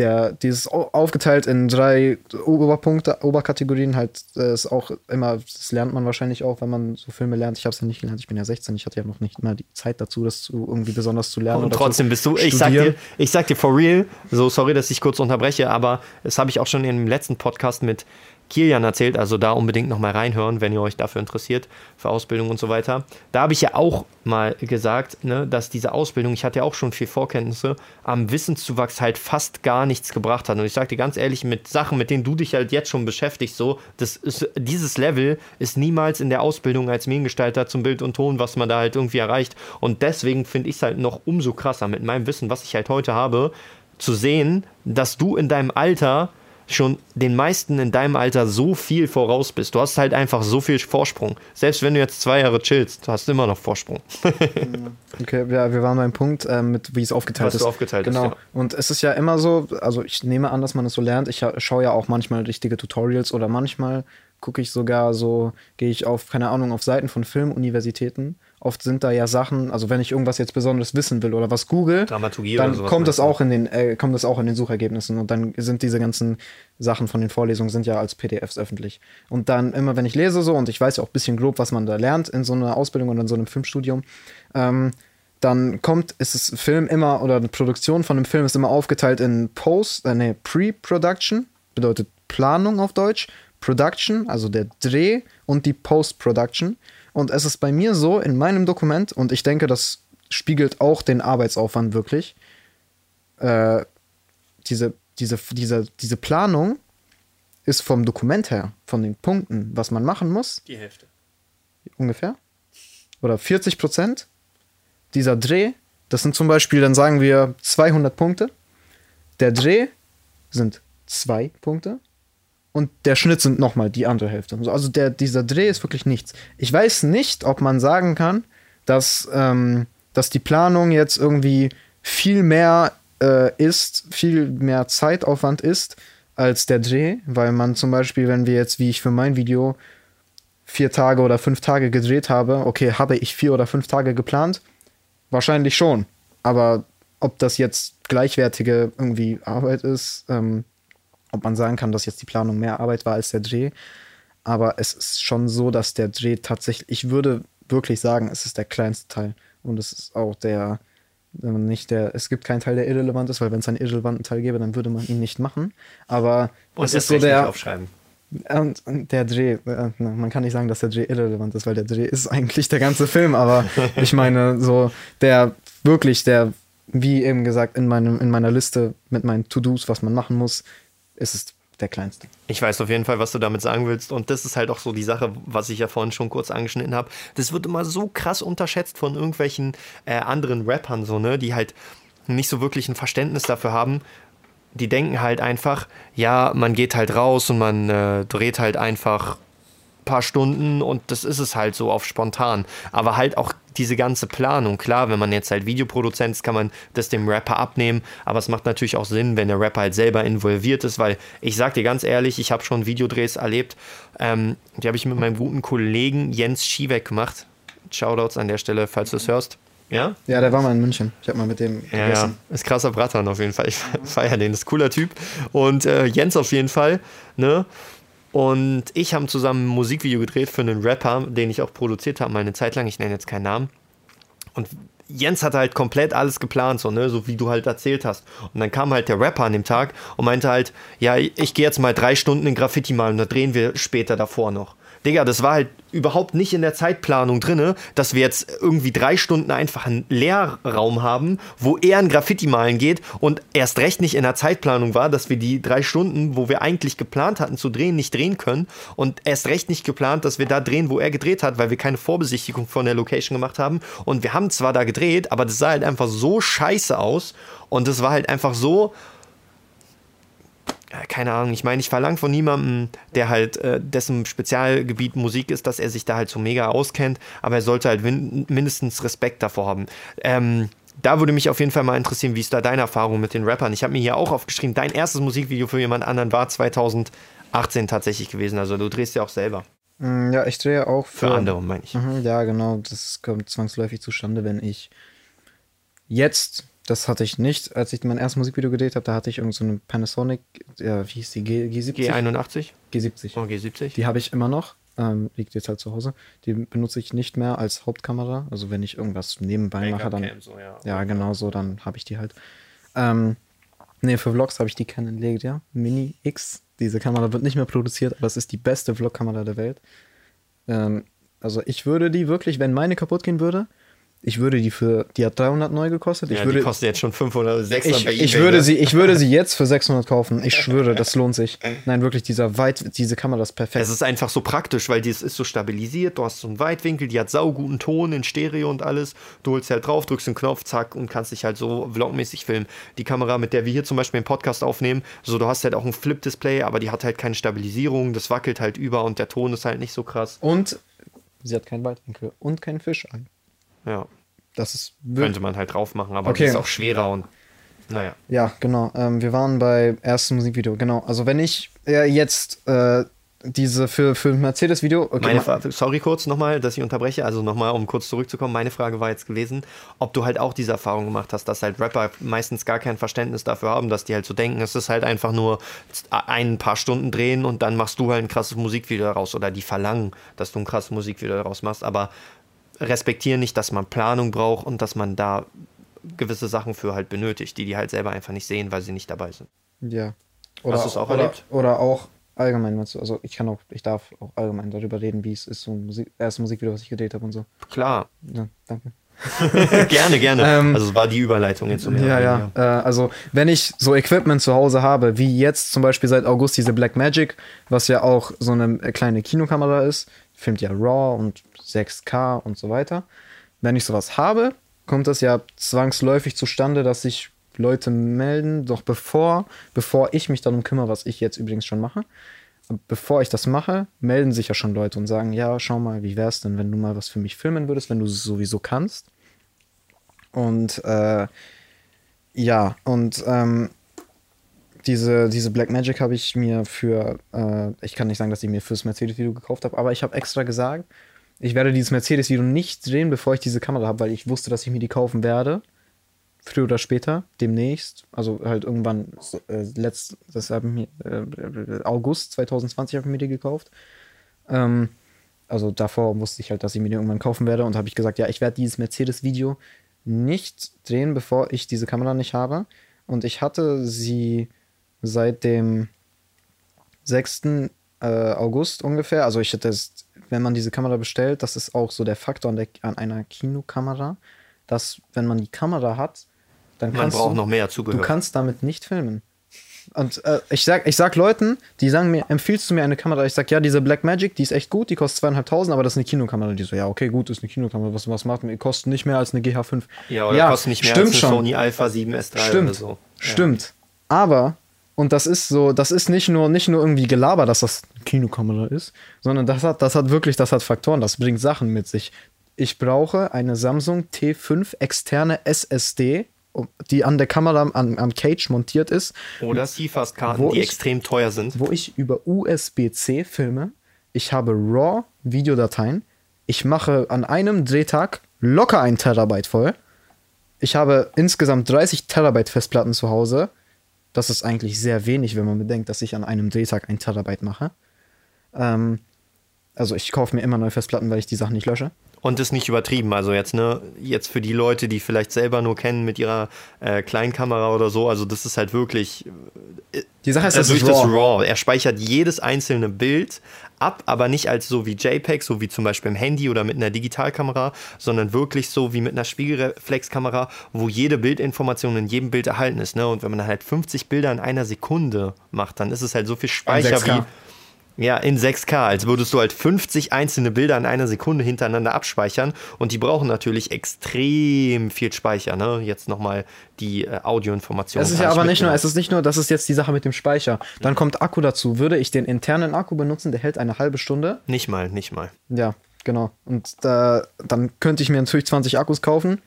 der, dieses aufgeteilt in drei Oberpunkte, Oberkategorien halt äh, ist auch immer, das lernt man wahrscheinlich auch, wenn man so Filme lernt. Ich habe es ja nicht gelernt, ich bin ja 16, ich hatte ja noch nicht mal die Zeit dazu, das zu, irgendwie besonders zu lernen. Und trotzdem bist du, ich sag, dir, ich sag dir for real, so sorry, dass ich kurz unterbreche, aber das habe ich auch schon in dem letzten Podcast mit Kilian erzählt, also da unbedingt nochmal reinhören, wenn ihr euch dafür interessiert, für Ausbildung und so weiter. Da habe ich ja auch mal gesagt, ne, dass diese Ausbildung, ich hatte ja auch schon viel Vorkenntnisse, am Wissenszuwachs halt fast gar nichts gebracht hat. Und ich sage dir ganz ehrlich, mit Sachen, mit denen du dich halt jetzt schon beschäftigst, so, das ist, dieses Level ist niemals in der Ausbildung als Mediengestalter zum Bild und Ton, was man da halt irgendwie erreicht. Und deswegen finde ich es halt noch umso krasser mit meinem Wissen, was ich halt heute habe, zu sehen, dass du in deinem Alter schon den meisten in deinem Alter so viel voraus bist. Du hast halt einfach so viel Vorsprung. Selbst wenn du jetzt zwei Jahre chillst, du hast immer noch Vorsprung. <laughs> okay, ja, wir waren beim Punkt, äh, mit wie es aufgeteilt Was ist. du aufgeteilt genau. ist, ja. Und es ist ja immer so, also ich nehme an, dass man es so lernt. Ich ha- schaue ja auch manchmal richtige Tutorials oder manchmal gucke ich sogar so, gehe ich auf, keine Ahnung, auf Seiten von Filmuniversitäten. Oft sind da ja Sachen, also wenn ich irgendwas jetzt besonders wissen will oder was google, Dramaturgie dann oder kommt das auch in den, äh, kommt das auch in den Suchergebnissen und dann sind diese ganzen Sachen von den Vorlesungen sind ja als PDFs öffentlich. Und dann immer, wenn ich lese so und ich weiß ja auch ein bisschen grob, was man da lernt in so einer Ausbildung oder in so einem Filmstudium, ähm, dann kommt, ist es Film immer oder eine Produktion von einem Film ist immer aufgeteilt in Post, äh, nee, Pre-Production, bedeutet Planung auf Deutsch, Production, also der Dreh und die Post-Production. Und es ist bei mir so in meinem Dokument, und ich denke, das spiegelt auch den Arbeitsaufwand wirklich, äh, diese, diese, diese, diese Planung ist vom Dokument her, von den Punkten, was man machen muss, Die Hälfte. ungefähr, oder 40 Prozent dieser Dreh, das sind zum Beispiel, dann sagen wir 200 Punkte. Der Dreh sind zwei Punkte und der Schnitt sind nochmal die andere Hälfte. Also der, dieser Dreh ist wirklich nichts. Ich weiß nicht, ob man sagen kann, dass, ähm, dass die Planung jetzt irgendwie viel mehr äh, ist, viel mehr Zeitaufwand ist als der Dreh, weil man zum Beispiel, wenn wir jetzt, wie ich für mein Video vier Tage oder fünf Tage gedreht habe, okay, habe ich vier oder fünf Tage geplant? Wahrscheinlich schon. Aber ob das jetzt gleichwertige irgendwie Arbeit ist, ähm, ob man sagen kann, dass jetzt die Planung mehr Arbeit war als der Dreh. Aber es ist schon so, dass der Dreh tatsächlich, ich würde wirklich sagen, es ist der kleinste Teil. Und es ist auch der, nicht der, es gibt keinen Teil, der irrelevant ist, weil wenn es einen irrelevanten Teil gäbe, dann würde man ihn nicht machen. Aber Und es ist so der, aufschreiben. und, und der Dreh, äh, man kann nicht sagen, dass der Dreh irrelevant ist, weil der Dreh ist <laughs> eigentlich der ganze Film, aber <laughs> ich meine, so der wirklich, der, wie eben gesagt, in, meinem, in meiner Liste mit meinen To-Dos, was man machen muss, ist es der kleinste. Ich weiß auf jeden Fall, was du damit sagen willst. Und das ist halt auch so die Sache, was ich ja vorhin schon kurz angeschnitten habe. Das wird immer so krass unterschätzt von irgendwelchen äh, anderen Rappern, so, ne, die halt nicht so wirklich ein Verständnis dafür haben. Die denken halt einfach, ja, man geht halt raus und man äh, dreht halt einfach ein paar Stunden und das ist es halt so auf spontan. Aber halt auch diese ganze Planung. Klar, wenn man jetzt halt Videoproduzent ist, kann man das dem Rapper abnehmen. Aber es macht natürlich auch Sinn, wenn der Rapper halt selber involviert ist, weil ich sag dir ganz ehrlich, ich habe schon Videodrehs erlebt. Ähm, die habe ich mit meinem guten Kollegen Jens Schiebeck gemacht. Shoutouts an der Stelle, falls du es hörst. Ja? Ja, der war mal in München. Ich habe mal mit dem Ja, ja, gegessen. ist krasser Brattern auf jeden Fall. Ich <laughs> feiere den, ist cooler Typ. Und äh, Jens auf jeden Fall, ne? Und ich haben zusammen ein Musikvideo gedreht für einen Rapper, den ich auch produziert habe, mal eine Zeit lang. Ich nenne jetzt keinen Namen. Und Jens hatte halt komplett alles geplant, so, ne, so wie du halt erzählt hast. Und dann kam halt der Rapper an dem Tag und meinte halt, ja, ich gehe jetzt mal drei Stunden in Graffiti malen und da drehen wir später davor noch. Digga, das war halt überhaupt nicht in der Zeitplanung drinne, dass wir jetzt irgendwie drei Stunden einfach einen Leerraum haben, wo er ein Graffiti malen geht und erst recht nicht in der Zeitplanung war, dass wir die drei Stunden, wo wir eigentlich geplant hatten zu drehen, nicht drehen können und erst recht nicht geplant, dass wir da drehen, wo er gedreht hat, weil wir keine Vorbesichtigung von der Location gemacht haben. Und wir haben zwar da gedreht, aber das sah halt einfach so scheiße aus und das war halt einfach so keine Ahnung, ich meine, ich verlange von niemandem, der halt äh, dessen Spezialgebiet Musik ist, dass er sich da halt so mega auskennt, aber er sollte halt min mindestens Respekt davor haben. Ähm, da würde mich auf jeden Fall mal interessieren, wie ist da deine Erfahrung mit den Rappern? Ich habe mir hier auch aufgeschrieben, dein erstes Musikvideo für jemand anderen war 2018 tatsächlich gewesen, also du drehst ja auch selber. Mm, Ja, ich drehe auch für, Für andere, meine ich. Mhm, ja, genau. Das kommt zwangsläufig zustande, wenn ich jetzt, das hatte ich nicht, als ich mein erstes Musikvideo gedreht habe, da hatte ich irgend so Panasonic, ja, wie hieß die, G, G70? G81? G70. Oh, G70? Die habe ich immer noch, ähm, liegt jetzt halt zu Hause. Die benutze ich nicht mehr als Hauptkamera. Also wenn ich irgendwas nebenbei mache, dann, so, ja. ja, genau so, dann habe ich die halt. Ähm, nee, für Vlogs habe ich die Canon Legia Mini X. Diese Kamera wird nicht mehr produziert, aber es ist die beste Vlog-Kamera der Welt. Ähm, also ich würde die wirklich, wenn meine kaputt gehen würde, Ich würde die für, die hat 300 neu gekostet. Ich ja, würde, die kostet jetzt schon 500 oder 600 ich, bei ich eBay, würde ne? sie, ich würde sie jetzt für 600 kaufen. Ich schwöre, das lohnt sich. Nein, wirklich, dieser weit, diese Kamera ist perfekt. Es ist einfach so praktisch, weil die ist so stabilisiert. Du hast so einen Weitwinkel, die hat sauguten Ton in Stereo und alles. Du holst halt drauf, drückst den Knopf, zack, und kannst dich halt so vlogmäßig filmen. Die Kamera, mit der wir hier zum Beispiel einen Podcast aufnehmen, so du hast halt auch ein Flip-Display, aber die hat halt keine Stabilisierung. Das wackelt halt über und der Ton ist halt nicht so krass. Und sie hat keinen Weitwinkel und keinen Fischei. Ja, Das ist könnte man halt drauf machen, aber Okay. das ist auch schwerer und naja. Ja, genau. Ähm, wir waren bei erstem Musikvideo. Genau. Also wenn ich äh, jetzt äh, diese für, für ein Mercedes-Video. Okay, Meine ma- Frage, sorry kurz nochmal, dass ich unterbreche. Also nochmal, um kurz zurückzukommen. Meine Frage war jetzt gewesen, ob du halt auch diese Erfahrung gemacht hast, dass halt Rapper meistens gar kein Verständnis dafür haben, dass die halt so denken, es ist halt einfach nur ein paar Stunden drehen und dann machst du halt ein krasses Musikvideo daraus oder die verlangen, dass du ein krasses Musikvideo daraus machst, aber respektieren nicht, dass man Planung braucht und dass man da gewisse Sachen für halt benötigt, die die halt selber einfach nicht sehen, weil sie nicht dabei sind. Ja. Hast du's auch oder, erlebt? Oder auch allgemein, du? Also ich kann auch, ich darf auch allgemein darüber reden, wie es ist, so ein Musik, erstes Musikvideo, was ich gedreht habe und so. Klar, Ja, danke. <laughs> <laughs> gerne, gerne. Ähm, also es war die Überleitung jetzt. um Ja, ja. Äh, also, wenn ich so Equipment zu Hause habe, wie jetzt zum Beispiel seit August diese Black Magic, was ja auch so eine kleine Kinokamera ist, filmt ja RAW und 6K und so weiter. Wenn ich sowas habe, kommt das ja zwangsläufig zustande, dass sich Leute melden, doch bevor, bevor ich mich darum kümmere, was ich jetzt übrigens schon mache, bevor ich das mache, melden sich ja schon Leute und sagen, ja, schau mal, wie wär's denn, wenn du mal was für mich filmen würdest, wenn du es sowieso kannst. Und äh, ja, und ähm, diese, diese Black Magic habe ich mir für, äh, ich kann nicht sagen, dass ich mir fürs Mercedes-Video gekauft habe, aber ich habe extra gesagt, ich werde dieses Mercedes-Video nicht drehen, bevor ich diese Kamera habe, weil ich wusste, dass ich mir die kaufen werde. Früher oder später, demnächst. Also halt irgendwann, äh, letzt, das haben mir, äh, August 2020 habe ich mir die gekauft. Ähm, also davor wusste ich halt, dass ich mir die irgendwann kaufen werde und habe ich gesagt, ja, ich werde dieses Mercedes-Video nicht drehen, bevor ich diese Kamera nicht habe. Und ich hatte sie seit dem 6. Äh, August ungefähr. Also ich hätte wenn man diese Kamera bestellt, das ist auch so der Faktor an, der, an einer Kinokamera, dass wenn man die Kamera hat, dann Man kannst braucht du, noch mehr du Zubehör. kannst damit nicht filmen. Und äh, ich, sag, ich sag Leuten, die sagen mir, empfiehlst du mir eine Kamera? Ich sag, ja, diese Black Magic, die ist echt gut, die kostet zweieinhalbtausend, aber das ist eine Kinokamera. Die so, ja, okay, gut, ist eine Kinokamera, was, was macht? Kostet nicht mehr als eine GH5. ja, oder kostet nicht mehr stimmt als eine schon. Sony Alpha 7S3 Stimmt, oder so. stimmt. Aber, und das ist so, das ist nicht nur, nicht nur irgendwie Gelaber, dass das eine Kinokamera ist, sondern das hat, das hat wirklich, das hat Faktoren, das bringt Sachen mit sich. Ich brauche eine Samsung T5 externe SSD, die an der Kamera am, am Cage montiert ist, Oder CFast-Karten, Wo die ich- extrem teuer sind. wo ich über USB-C filme. Ich habe RAW-Videodateien. Ich mache an einem Drehtag locker ein Terabyte voll. Ich habe insgesamt 30 Terabyte Festplatten zu Hause. Das ist eigentlich sehr wenig, wenn man bedenkt, dass ich an einem Drehtag ein Terabyte mache. Ähm, also ich kaufe mir immer neue Festplatten, weil ich die Sachen nicht lösche. Und ist nicht übertrieben. Also jetzt, ne, jetzt für die Leute, die vielleicht selber nur kennen mit ihrer äh, Kleinkamera oder so, also das ist halt wirklich Die Sache ist, also das durch ist das RAW. RAW. Er speichert jedes einzelne Bild ab, aber nicht als so wie JPEG, so wie zum Beispiel im Handy oder mit einer Digitalkamera, sondern wirklich so wie mit einer Spiegelreflexkamera, wo jede Bildinformation in jedem Bild erhalten ist. Ne? Und wenn man halt 50 Bilder in einer Sekunde macht, dann ist es halt so viel Speicher 6K. wie. Ja, in 6K, als würdest du halt 50 einzelne Bilder in einer Sekunde hintereinander abspeichern und die brauchen natürlich extrem viel Speicher, ne? Jetzt nochmal die äh, Audioinformationen. Es ist ja aber nicht nur, es ist nicht nur, das ist jetzt die Sache mit dem Speicher. Dann kommt Akku dazu. Würde ich den internen Akku benutzen, der hält eine halbe Stunde. Nicht mal, nicht mal. Ja, genau. Und da, dann könnte ich mir natürlich 20 Akkus kaufen.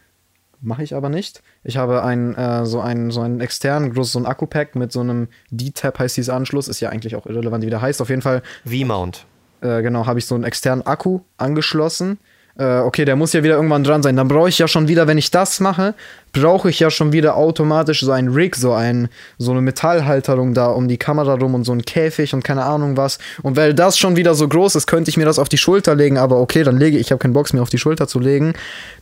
Mache ich aber nicht. Ich habe einen, äh, so einen, so einen externen, groß, so ein Akku-Pack mit so einem D-Tab heißt dieser Anschluss. Ist ja eigentlich auch irrelevant, wie der heißt. Auf jeden Fall, V-Mount. äh, genau, habe ich so einen externen Akku angeschlossen. Äh, okay, der muss ja wieder irgendwann dran sein. Dann brauche ich ja schon wieder, wenn ich das mache, brauche ich ja schon wieder automatisch so ein Rig, so ein, so eine Metallhalterung da um die Kamera rum und so ein Käfig und keine Ahnung was. Und weil das schon wieder so groß ist, könnte ich mir das auf die Schulter legen, aber okay, dann lege ich, ich habe keinen Box mir auf die Schulter zu legen.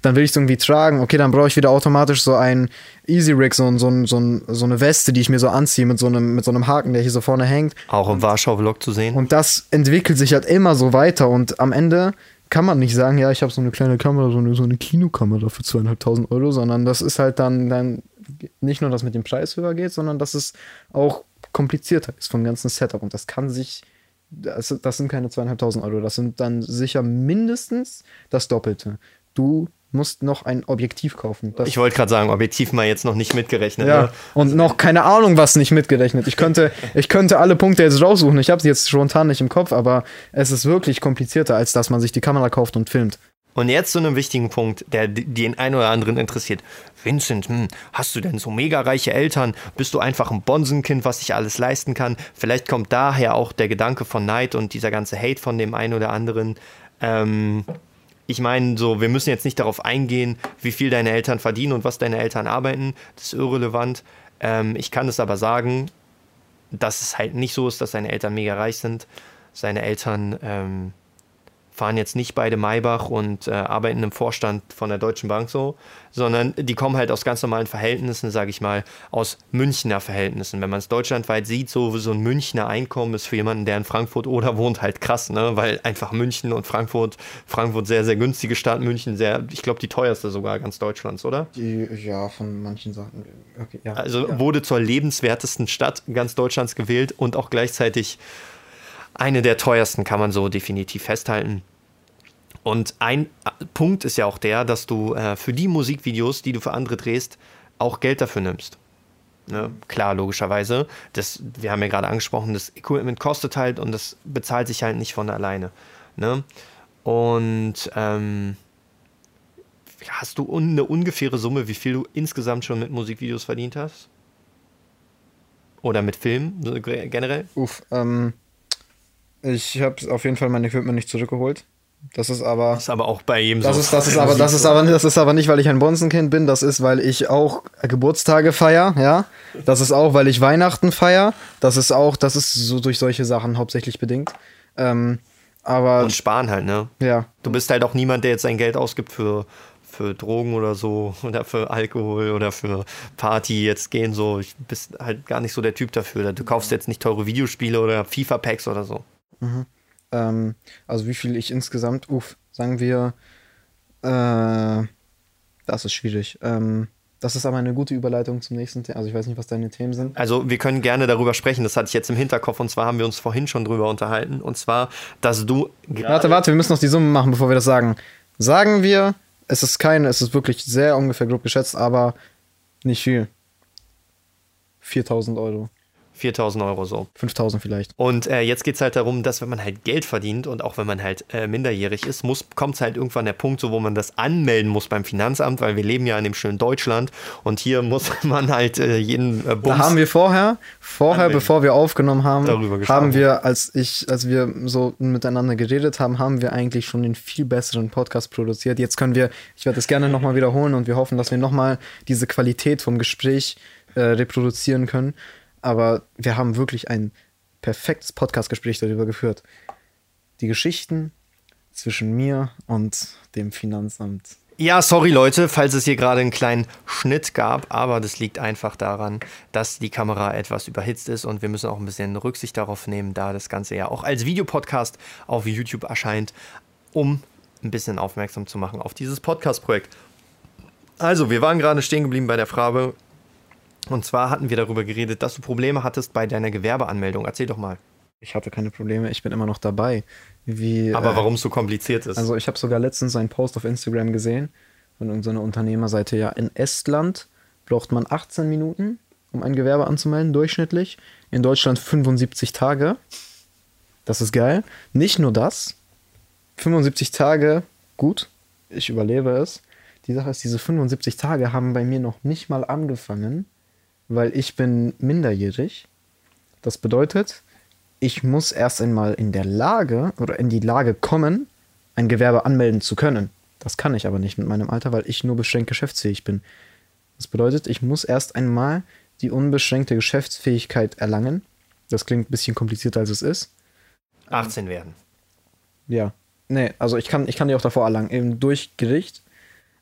Dann will ich es irgendwie tragen. Okay, dann brauche ich wieder automatisch so ein Easy Rig, so, so, so, so eine Weste, die ich mir so anziehe mit so einem, mit so einem Haken, der hier so vorne hängt. Auch im Warschau-Vlog zu sehen. Und das entwickelt sich halt immer so weiter und am Ende kann man nicht sagen, ja, ich habe so eine kleine Kamera, so eine, so eine Kinokamera für zweieinhalbtausend Euro, sondern das ist halt dann, dann nicht nur, dass mit dem Preis höher geht, sondern dass es auch komplizierter ist vom ganzen Setup. Und das kann sich, das, das sind keine zweieinhalbtausend Euro, das sind dann sicher mindestens das Doppelte. Du musst noch ein Objektiv kaufen. Das ich wollte gerade sagen, Objektiv mal jetzt noch nicht mitgerechnet. ja, Ne? und noch keine Ahnung, was nicht mitgerechnet. Ich könnte, <laughs> ich könnte alle Punkte jetzt raussuchen. Ich habe sie jetzt spontan nicht im Kopf, aber es ist wirklich komplizierter, als dass man sich die Kamera kauft und filmt. Und jetzt zu einem wichtigen Punkt, der den einen oder anderen interessiert. Vincent, hm, hast du denn so mega reiche Eltern? Bist du einfach ein Bonsenkind, was sich alles leisten kann? Vielleicht kommt daher auch der Gedanke von Neid und dieser ganze Hate von dem einen oder anderen. Ähm, ich meine, so, wir müssen jetzt nicht darauf eingehen, wie viel deine Eltern verdienen und was deine Eltern arbeiten. Das ist irrelevant. Ähm, ich kann es aber sagen, dass es halt nicht so ist, dass seine Eltern mega reich sind. Seine Eltern ähm, fahren jetzt nicht beide Maybach und äh, arbeiten im Vorstand von der Deutschen Bank so, sondern die kommen halt aus ganz normalen Verhältnissen, sage ich mal, aus Münchner Verhältnissen. Wenn man es deutschlandweit sieht, so, so ein Münchner Einkommen ist für jemanden, der in Frankfurt oder wohnt, halt krass, ne? weil einfach München und Frankfurt, Frankfurt sehr, sehr günstige Stadt, München sehr, ich glaube, die teuerste sogar ganz Deutschlands, oder? Die, ja, von manchen Sachen. Okay, ja. Also ja. wurde zur lebenswertesten Stadt ganz Deutschlands gewählt und auch gleichzeitig eine der teuersten, kann man so definitiv festhalten. Und ein äh, Punkt ist ja auch der, dass du äh, für die Musikvideos, die du für andere drehst, auch Geld dafür nimmst. Ne? Klar, logischerweise. Das, wir haben ja gerade angesprochen, das Equipment kostet halt und das bezahlt sich halt nicht von alleine. Ne? Und ähm, hast du eine ungefähre Summe, wie viel du insgesamt schon mit Musikvideos verdient hast? Oder mit Filmen generell? Uff, ähm, ich habe auf jeden Fall mein Equipment nicht zurückgeholt. Das ist aber. Das ist aber auch bei jedem Das so. ist, das ist aber, das ist aber, das ist aber nicht, weil ich ein Bonzenkind bin. Das ist, weil ich auch Geburtstage feier, ja. Das ist auch, weil ich Weihnachten feier. Das ist auch, das ist so durch solche Sachen hauptsächlich bedingt. Ähm, aber Und sparen halt, ne? ja, Du bist halt auch niemand, der jetzt sein Geld ausgibt für, für Drogen oder so oder für Alkohol oder für Party jetzt gehen so. Ich bist halt gar nicht so der Typ dafür. Du kaufst jetzt nicht teure Videospiele oder FIFA-Packs oder so. Ähm, also wie viel ich insgesamt, uff, sagen wir, äh, das ist schwierig. Ähm, das ist aber eine gute Überleitung zum nächsten Thema. Also ich weiß nicht, was deine Themen sind. Also wir können gerne darüber sprechen, das hatte ich jetzt im Hinterkopf und zwar haben wir uns vorhin schon drüber unterhalten und zwar, dass du Warte, warte, wir müssen noch die Summe machen, bevor wir das sagen. Sagen wir, es ist keine, es ist wirklich sehr ungefähr grob geschätzt, aber nicht viel. 4000 Euro. 4000 Euro so. 5000 vielleicht. Und äh, jetzt geht es halt darum, dass wenn man halt Geld verdient und auch wenn man halt äh, minderjährig ist, kommt halt irgendwann der Punkt, so, wo man das anmelden muss beim Finanzamt, weil wir leben ja in dem schönen Deutschland und hier <laughs> muss man halt äh, jeden äh, Da Bums haben wir vorher, vorher, Anmelden. bevor wir aufgenommen haben, Darüber gesprochen. haben wir, als ich, als wir so miteinander geredet haben, haben wir eigentlich schon den viel besseren Podcast produziert. Jetzt können wir, ich werde das gerne nochmal wiederholen und wir hoffen, dass wir nochmal diese Qualität vom Gespräch äh, reproduzieren können. Aber wir haben wirklich ein perfektes Podcast-Gespräch darüber geführt. Die Geschichten zwischen mir und dem Finanzamt. Ja, sorry Leute, falls es hier gerade einen kleinen Schnitt gab, aber das liegt einfach daran, dass die Kamera etwas überhitzt ist und wir müssen auch ein bisschen Rücksicht darauf nehmen, da das Ganze ja auch als Videopodcast auf YouTube erscheint, um ein bisschen aufmerksam zu machen auf dieses Podcast-Projekt. Also, wir waren gerade stehen geblieben bei der Frage, und zwar hatten wir darüber geredet, dass du Probleme hattest bei deiner Gewerbeanmeldung. Erzähl doch mal. Ich hatte keine Probleme, ich bin immer noch dabei. Wie, Aber äh, warum es so kompliziert ist. Also ich habe sogar letztens einen Post auf Instagram gesehen von irgendeiner Unternehmerseite. Ja, in Estland braucht man 18 Minuten, um ein Gewerbe anzumelden, durchschnittlich. In Deutschland 75 Tage. Das ist geil. Nicht nur das. 75 Tage, gut, ich überlebe es. Die Sache ist, diese 75 Tage haben bei mir noch nicht mal angefangen, weil ich bin minderjährig. Das bedeutet, ich muss erst einmal in der Lage oder in die Lage kommen, ein Gewerbe anmelden zu können. Das kann ich aber nicht mit meinem Alter, weil ich nur beschränkt geschäftsfähig bin. Das bedeutet, ich muss erst einmal die unbeschränkte Geschäftsfähigkeit erlangen. Das klingt ein bisschen komplizierter, als es ist. 18 werden. Ja. Nee, also ich kann, ich kann die auch davor erlangen, eben durch Gericht.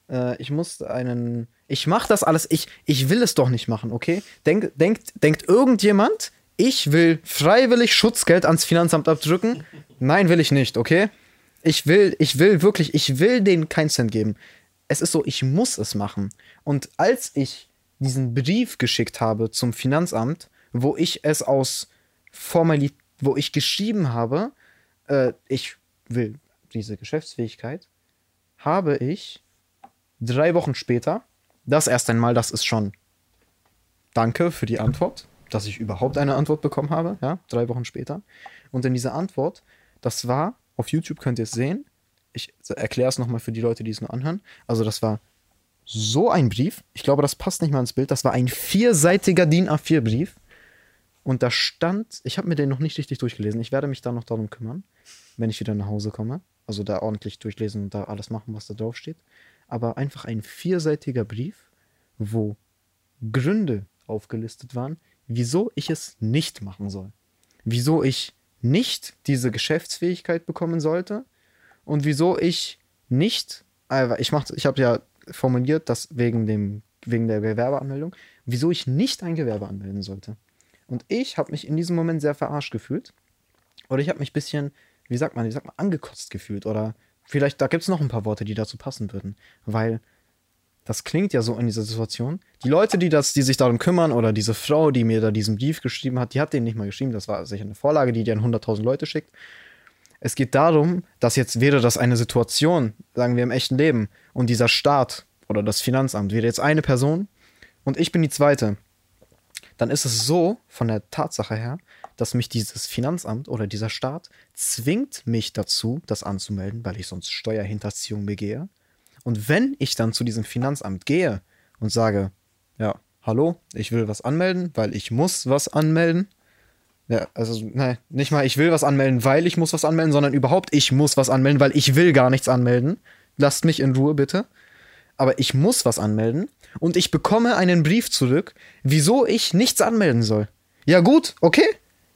Äh, ich muss einen. Ich mach das alles, ich, ich will es doch nicht machen, okay? Denk, denkt, denkt irgendjemand, ich will freiwillig Schutzgeld ans Finanzamt abdrücken? Nein, will ich nicht, okay? Ich will, ich will wirklich, ich will denen keinen Cent geben. Es ist so, ich muss es machen. Und als ich diesen Brief geschickt habe zum Finanzamt, wo ich es aus Formalität, wo ich geschrieben habe, äh, ich will diese Geschäftsfähigkeit, habe ich drei Wochen später, das erst einmal, das ist schon Danke für die Antwort, dass ich überhaupt eine Antwort bekommen habe, ja, drei Wochen später. Und in dieser Antwort, das war, auf YouTube könnt ihr es sehen, ich erkläre es nochmal für die Leute, die es nur anhören. Also, das war so ein Brief, ich glaube, das passt nicht mal ins Bild, das war ein vierseitiger DIN A4-Brief. Und da stand, ich habe mir den noch nicht richtig durchgelesen, ich werde mich da noch darum kümmern, wenn ich wieder nach Hause komme. Also da ordentlich durchlesen und da alles machen, was da drauf steht. Aber einfach ein vierseitiger Brief, wo Gründe aufgelistet waren, wieso ich es nicht machen soll. Wieso ich nicht diese Geschäftsfähigkeit bekommen sollte und wieso ich nicht, ich, ich habe ja formuliert, dass wegen, dem, wegen der Gewerbeanmeldung, wieso ich nicht ein Gewerbe anmelden sollte. Und ich habe mich in diesem Moment sehr verarscht gefühlt. Oder ich habe mich ein bisschen, wie sagt man, wie sagt man, angekotzt gefühlt. Oder vielleicht, da gibt es noch ein paar Worte, die dazu passen würden. Weil das klingt ja so in dieser Situation. Die Leute, die, das, die sich darum kümmern, oder diese Frau, die mir da diesen Brief geschrieben hat, die hat den nicht mal geschrieben. Das war sicher eine Vorlage, die die an 100.000 Leute schickt. Es geht darum, dass jetzt wäre das eine Situation, sagen wir im echten Leben, und dieser Staat oder das Finanzamt wäre jetzt eine Person und ich bin die zweite. Dann ist es so, von der Tatsache her, dass mich dieses Finanzamt oder dieser Staat zwingt mich dazu, das anzumelden, weil ich sonst Steuerhinterziehung begehe. Und wenn ich dann zu diesem Finanzamt gehe und sage, ja, hallo, ich will was anmelden, weil ich muss was anmelden. Ja, also, nein, nicht mal, ich will was anmelden, weil ich muss was anmelden, sondern überhaupt, ich muss was anmelden, weil ich will gar nichts anmelden. Lasst mich in Ruhe, bitte. Aber ich muss was anmelden und ich bekomme einen Brief zurück, wieso ich nichts anmelden soll. Ja, gut, okay.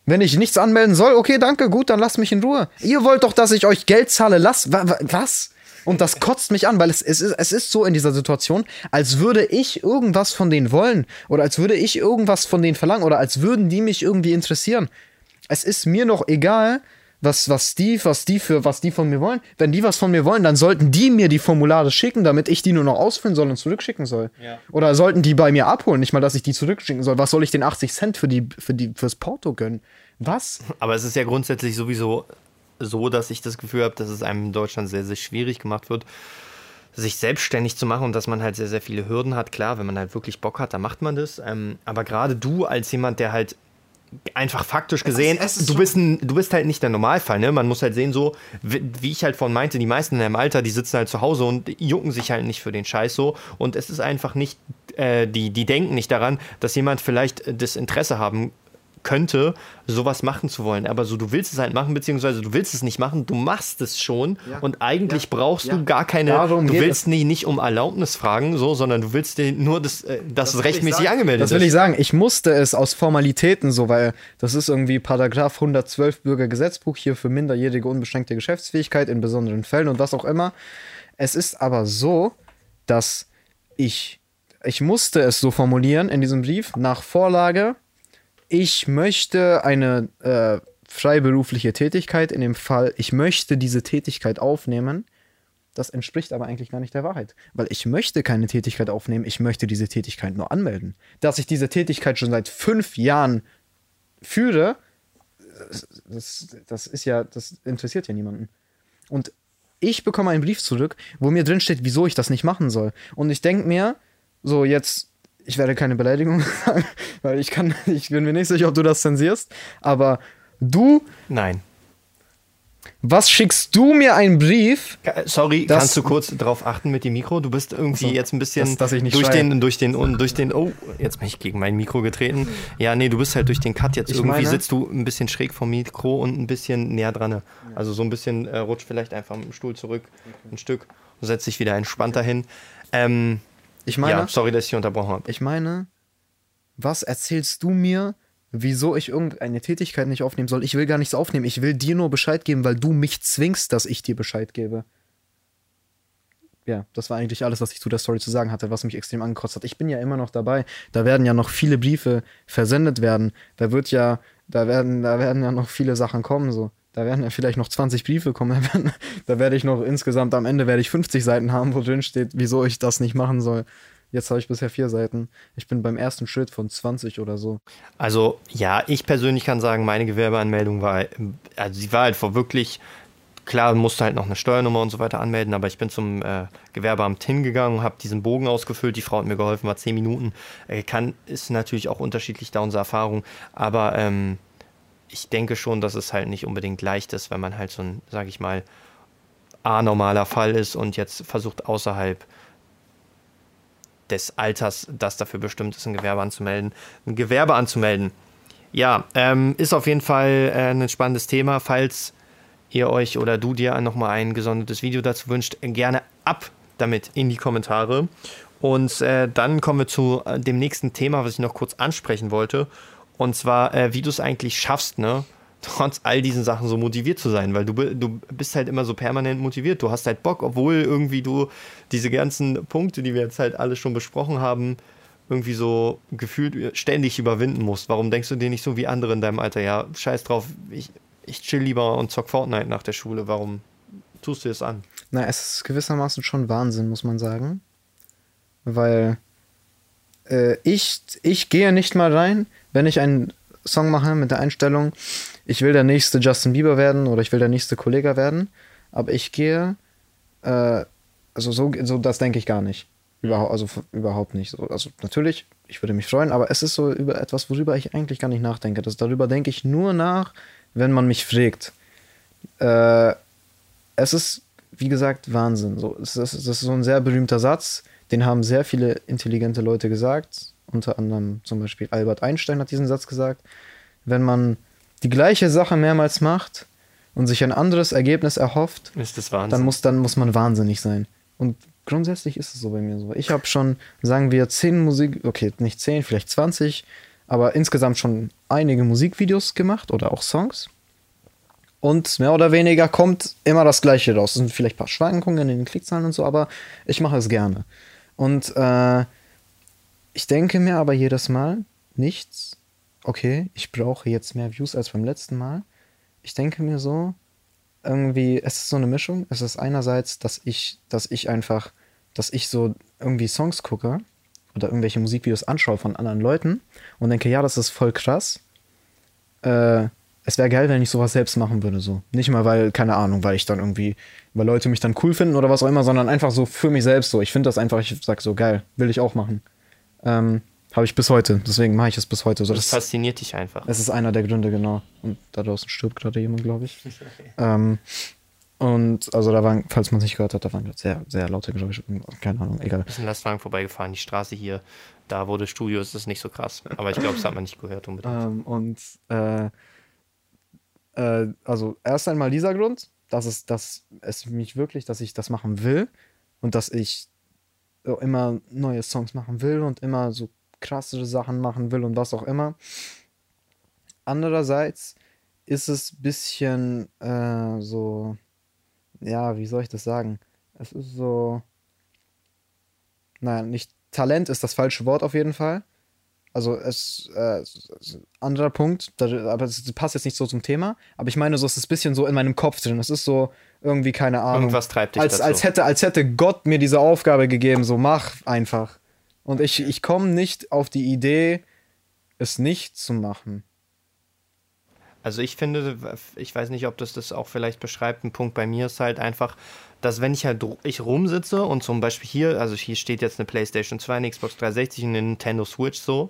Wenn ich nichts anmelden soll, okay, danke, gut, dann lasst mich in Ruhe. Ihr wollt doch, dass ich euch Geld zahle, lass. Was? Und das kotzt mich an, weil es, es, ist, es ist so in dieser Situation, als würde ich irgendwas von denen wollen oder als würde ich irgendwas von denen verlangen oder als würden die mich irgendwie interessieren. Es ist mir noch egal, was, was die, was die für, was die von mir wollen. Wenn die was von mir wollen, dann sollten die mir die Formulare schicken, damit ich die nur noch ausfüllen soll und zurückschicken soll. Ja. Oder sollten die bei mir abholen, nicht mal, dass ich die zurückschicken soll. Was soll ich den 80 Cent für die, für die, fürs Porto gönnen? Was? Aber es ist ja grundsätzlich sowieso so, dass ich das Gefühl habe, dass es einem in Deutschland sehr, sehr schwierig gemacht wird, sich selbstständig zu machen und dass man halt sehr, sehr viele Hürden hat. Klar, wenn man halt wirklich Bock hat, dann macht man das. Ähm, aber gerade du als jemand, der halt einfach faktisch gesehen, es es du, bist ein, du bist halt nicht der Normalfall, ne? Man muss halt sehen, so, wie, wie ich halt von meinte, die meisten in deinem Alter, die sitzen halt zu Hause und jucken sich halt nicht für den Scheiß so. Und es ist einfach nicht, äh, die, die denken nicht daran, dass jemand vielleicht das Interesse haben könnte, sowas machen zu wollen. Aber so, du willst es halt machen, beziehungsweise du willst es nicht machen, du machst es schon ja. und eigentlich ja. brauchst ja. du gar keine, Darum du willst nie, nicht um Erlaubnis fragen, so, sondern du willst dir nur, das, äh, dass das es rechtmäßig angemeldet ist. Das will ich sagen, ich musste es aus Formalitäten so, weil das ist irgendwie Paragraph 112 Bürgergesetzbuch hier für minderjährige unbeschränkte Geschäftsfähigkeit in besonderen Fällen und was auch immer. Es ist aber so, dass ich ich musste es so formulieren in diesem Brief nach Vorlage ich möchte eine äh, freiberufliche Tätigkeit, in dem Fall, ich möchte diese Tätigkeit aufnehmen. Das entspricht aber eigentlich gar nicht der Wahrheit. Weil ich möchte keine Tätigkeit aufnehmen, ich möchte diese Tätigkeit nur anmelden. Dass ich diese Tätigkeit schon seit fünf Jahren führe, das, das ist ja, das interessiert ja niemanden. Und ich bekomme einen Brief zurück, wo mir drin steht, wieso ich das nicht machen soll. Und ich denke mir, so jetzt ich werde keine Beleidigung <laughs> sagen, weil ich kann, ich bin mir nicht sicher, ob du das zensierst, aber du. Nein. Was schickst du mir einen Brief? Sorry, kannst du kurz darauf achten mit dem Mikro? Du bist irgendwie also, jetzt ein bisschen dass, dass ich nicht durch den, durch den, durch den, oh, jetzt bin ich gegen mein Mikro getreten. Ja, nee, du bist halt durch den Cut jetzt ich irgendwie meine, sitzt du ein bisschen schräg vom Mikro und ein bisschen näher dran. Also so ein bisschen äh, rutscht vielleicht einfach im Stuhl zurück, ein Stück und setzt dich wieder entspannter hin. Ähm, ich meine. Ja, sorry, dass ich unterbrochen habe. Ich meine, was erzählst du mir, wieso ich irgendeine Tätigkeit nicht aufnehmen soll? Ich will gar nichts aufnehmen. Ich will dir nur Bescheid geben, weil du mich zwingst, dass ich dir Bescheid gebe. Ja, das war eigentlich alles, was ich zu der Story zu sagen hatte, was mich extrem angekotzt hat. Ich bin ja immer noch dabei. Da werden ja noch viele Briefe versendet werden. Da wird ja, da werden, da werden ja noch viele Sachen kommen, so. Da werden ja vielleicht noch 20 Briefe kommen. <laughs> Da werde ich noch insgesamt am Ende werde ich 50 Seiten haben, wo drin steht, wieso ich das nicht machen soll. Jetzt habe ich bisher vier Seiten. Ich bin beim ersten Schritt von 20 oder so. Also ja, ich persönlich kann sagen, meine Gewerbeanmeldung war, also sie war halt vor wirklich, klar, musste halt noch eine Steuernummer und so weiter anmelden, aber ich bin zum äh, Gewerbeamt hingegangen, habe diesen Bogen ausgefüllt, die Frau hat mir geholfen, war zehn Minuten. Äh, kann, ist natürlich auch unterschiedlich da unsere Erfahrung, aber ähm, ich denke schon, dass es halt nicht unbedingt leicht ist, wenn man halt so ein, sag ich mal, anormaler Fall ist und jetzt versucht außerhalb des Alters, das dafür bestimmt ist, ein Gewerbe anzumelden. Ein Gewerbe anzumelden. Ja, ähm, ist auf jeden Fall äh, ein spannendes Thema. Falls ihr euch oder du dir nochmal ein gesondertes Video dazu wünscht, gerne ab damit in die Kommentare. Und äh, dann kommen wir zu äh, dem nächsten Thema, was ich noch kurz ansprechen wollte. Und zwar, äh, wie du es eigentlich schaffst, ne? trotz all diesen Sachen so motiviert zu sein, weil du, du bist halt immer so permanent motiviert. Du hast halt Bock, obwohl irgendwie du diese ganzen Punkte, die wir jetzt halt alle schon besprochen haben, irgendwie so gefühlt ständig überwinden musst. Warum denkst du dir nicht so wie andere in deinem Alter? Ja, scheiß drauf, ich, ich chill lieber und zock Fortnite nach der Schule. Warum tust du das an? Na, es ist gewissermaßen schon Wahnsinn, muss man sagen. Weil äh, ich, ich gehe nicht mal rein, wenn ich einen Song mache mit der Einstellung, ich will der nächste Justin Bieber werden oder ich will der nächste Kollege werden, aber ich gehe, äh, also so, so das denke ich gar nicht. Überhaupt, also überhaupt nicht. So, also natürlich, ich würde mich freuen, aber es ist so über etwas, worüber ich eigentlich gar nicht nachdenke. Das, darüber denke ich nur nach, wenn man mich fragt. Äh, es ist, wie gesagt, Wahnsinn. So, ist, das ist so ein sehr berühmter Satz, den haben sehr viele intelligente Leute gesagt. Unter anderem zum Beispiel Albert Einstein hat diesen Satz gesagt. Wenn man die gleiche Sache mehrmals macht und sich ein anderes Ergebnis erhofft, dann muss, dann muss man wahnsinnig sein. Und grundsätzlich ist es so bei mir so. Ich habe schon, sagen wir, zehn Musik, okay, nicht zehn, vielleicht 20, aber insgesamt schon einige Musikvideos gemacht oder auch Songs. Und mehr oder weniger kommt immer das Gleiche raus. Es sind vielleicht ein paar Schwankungen in den Klickzahlen und so, aber ich mache es gerne. Und äh, ich denke mir aber jedes Mal nichts, okay, ich brauche jetzt mehr Views als beim letzten Mal. Ich denke mir so, irgendwie, es ist so eine Mischung. Es ist einerseits, dass ich, dass ich einfach, dass ich so irgendwie Songs gucke oder irgendwelche Musikvideos anschaue von anderen Leuten und denke, ja, das ist voll krass. Äh, es wäre geil, wenn ich sowas selbst machen würde, so. Nicht mal, weil, keine Ahnung, weil ich dann irgendwie, weil Leute mich dann cool finden oder was auch immer, sondern einfach so für mich selbst so. Ich finde das einfach, ich sag so, geil, will ich auch machen. Ähm, habe ich bis heute. Deswegen mache ich es bis heute. So, das, das fasziniert dich einfach. Es ist einer der Gründe, genau. Und da draußen stirbt gerade jemand, glaube ich. <laughs> ähm, und also da waren, falls man es nicht gehört hat, da waren sehr, sehr laute Geräusche. Keine Ahnung, egal. Wir sind Lastwagen vorbeigefahren. Die Straße hier, da das Studio ist, ist nicht so krass. Aber ich glaube, das hat man nicht gehört unbedingt. Ähm, und äh, äh, also erst einmal dieser Grund, dass es, dass es mich wirklich, dass ich das machen will und dass ich immer neue Songs machen will und immer so krassere Sachen machen will und was auch immer. Andererseits ist es ein bisschen äh, so, ja, wie soll ich das sagen? Es ist so, naja, nicht Talent ist das falsche Wort auf jeden Fall. Also es äh, anderer Punkt, aber es passt jetzt nicht so zum Thema. Aber ich meine, so es ist ein bisschen so in meinem Kopf drin. Es ist so irgendwie keine Ahnung. Irgendwas treibt dich als, dazu. als hätte als hätte Gott mir diese Aufgabe gegeben. So mach einfach. Und ich, ich komme nicht auf die Idee, es nicht zu machen. Also ich finde, ich weiß nicht, ob das das auch vielleicht beschreibt, ein Punkt bei mir ist halt einfach, dass wenn ich halt ich rumsitze und zum Beispiel hier, also hier steht jetzt eine Playstation 2, eine Xbox 360 und eine Nintendo Switch so,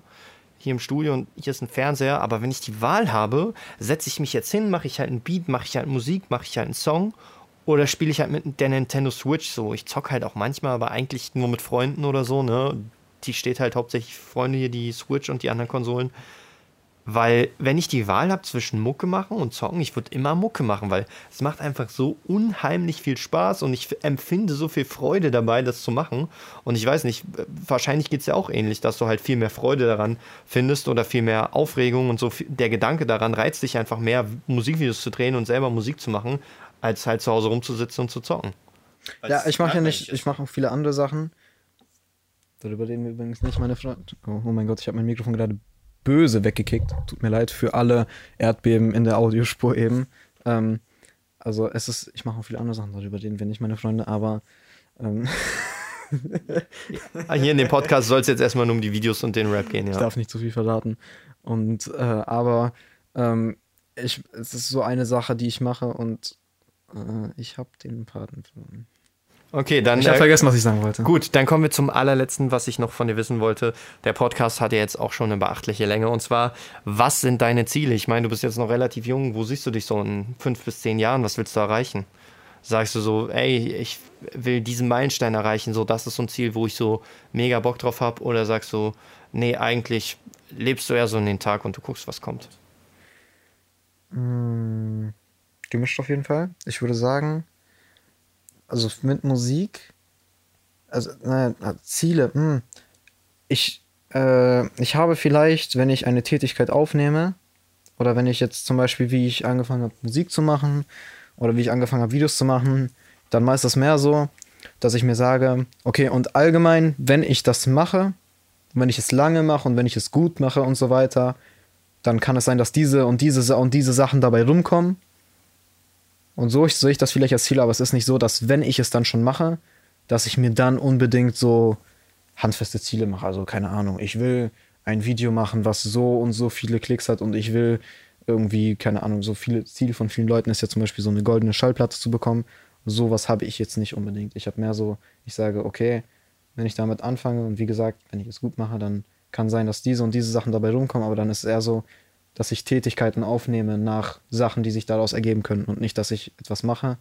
hier im Studio und hier ist ein Fernseher, aber wenn ich die Wahl habe, setze ich mich jetzt hin, mache ich halt ein Beat, mache ich halt Musik, mache ich halt einen Song oder spiele ich halt mit der Nintendo Switch so. Ich zock halt auch manchmal, aber eigentlich nur mit Freunden oder so, ne? die steht halt hauptsächlich Freunde hier, die Switch und die anderen Konsolen. Weil, wenn ich die Wahl habe zwischen Mucke machen und Zocken, ich würde immer Mucke machen, weil es macht einfach so unheimlich viel Spaß und ich empfinde so viel Freude dabei, das zu machen. Und ich weiß nicht, wahrscheinlich geht es ja auch ähnlich, dass du halt viel mehr Freude daran findest oder viel mehr Aufregung und so. Der Gedanke daran reizt dich einfach mehr, Musikvideos zu drehen und selber Musik zu machen, als halt zu Hause rumzusitzen und zu zocken. Ja, ich mache ja nicht, ich mache auch viele andere Sachen. Darüber reden wir übrigens nicht, meine Freunde. Oh, oh mein Gott, ich habe mein Mikrofon gerade böse weggekickt. Tut mir leid für alle Erdbeben in der Audiospur eben. Ähm, also es ist, ich mache auch viele andere Sachen darüber, reden wir nicht meine Freunde, aber ähm, <laughs> Hier in dem Podcast soll es jetzt erstmal nur um die Videos und den Rap gehen, ich ja. darf nicht zu viel verraten. Und äh, aber ähm, ich, es ist so eine Sache, die ich mache und ich habe den Paten verloren. Okay, dann. Ich habe äh, vergessen, was ich sagen wollte. Gut, dann kommen wir zum allerletzten, was ich noch von dir wissen wollte. Der Podcast hat ja jetzt auch schon eine beachtliche Länge. Und zwar, was sind deine Ziele? Ich meine, du bist jetzt noch relativ jung. Wo siehst du dich so in fünf bis zehn Jahren? Was willst du erreichen? Sagst du so, ey, ich will diesen Meilenstein erreichen, so das ist so ein Ziel, wo ich so mega Bock drauf habe? Oder sagst du, nee, eigentlich lebst du eher so in den Tag und du guckst, was kommt? Mm, Gemischt auf jeden Fall. Ich würde sagen, also mit Musik, also naja, Ziele, hm. ich, äh, ich habe vielleicht, wenn ich eine Tätigkeit aufnehme, oder wenn ich jetzt zum Beispiel, wie ich angefangen habe, Musik zu machen, oder wie ich angefangen habe, Videos zu machen, dann meist das mehr so, dass ich mir sage, okay, und allgemein, wenn ich das mache, wenn ich es lange mache und wenn ich es gut mache und so weiter, dann kann es sein, dass diese und diese und diese Sachen dabei rumkommen. Und so sehe ich das vielleicht als Ziel, aber es ist nicht so, dass wenn ich es dann schon mache, dass ich mir dann unbedingt so handfeste Ziele mache. Also keine Ahnung, ich will ein Video machen, was so und so viele Klicks hat und ich will irgendwie, keine Ahnung, so viele Ziele von vielen Leuten ist ja zum Beispiel so eine goldene Schallplatte zu bekommen. Sowas habe ich jetzt nicht unbedingt. Ich habe mehr so, ich sage, okay, wenn ich damit anfange und wie gesagt, wenn ich es gut mache, dann kann sein, dass diese und diese Sachen dabei rumkommen, aber dann ist es eher so, dass ich Tätigkeiten aufnehme nach Sachen, die sich daraus ergeben können und nicht, dass ich etwas mache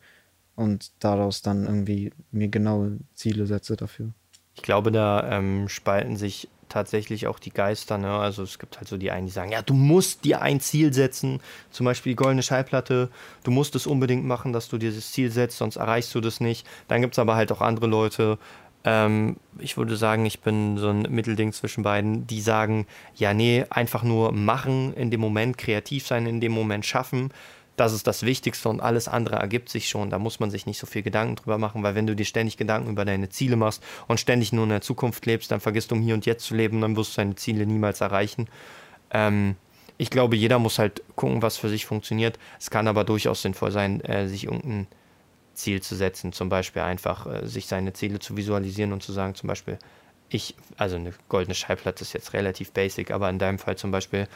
und daraus dann irgendwie mir genaue Ziele setze dafür. Ich glaube, da ähm, spalten sich tatsächlich auch die Geister. Ne? Also es gibt halt so die einen, die sagen, ja, du musst dir ein Ziel setzen, zum Beispiel die goldene Schallplatte, du musst es unbedingt machen, dass du dir das Ziel setzt, sonst erreichst du das nicht. Dann gibt es aber halt auch andere Leute, ähm, ich würde sagen, ich bin so ein Mittelding zwischen beiden, die sagen, ja, nee, einfach nur machen in dem Moment, kreativ sein in dem Moment, schaffen. Das ist das Wichtigste und alles andere ergibt sich schon. Da muss man sich nicht so viel Gedanken drüber machen, weil wenn du dir ständig Gedanken über deine Ziele machst und ständig nur in der Zukunft lebst, dann vergisst du um hier und jetzt zu leben, dann wirst du deine Ziele niemals erreichen. Ähm, ich glaube, jeder muss halt gucken, was für sich funktioniert. Es kann aber durchaus sinnvoll sein, äh, sich irgendein Ziel zu setzen, zum Beispiel einfach äh, sich seine Ziele zu visualisieren und zu sagen, zum Beispiel, ich, also eine goldene Schallplatte ist jetzt relativ basic, aber in deinem Fall zum Beispiel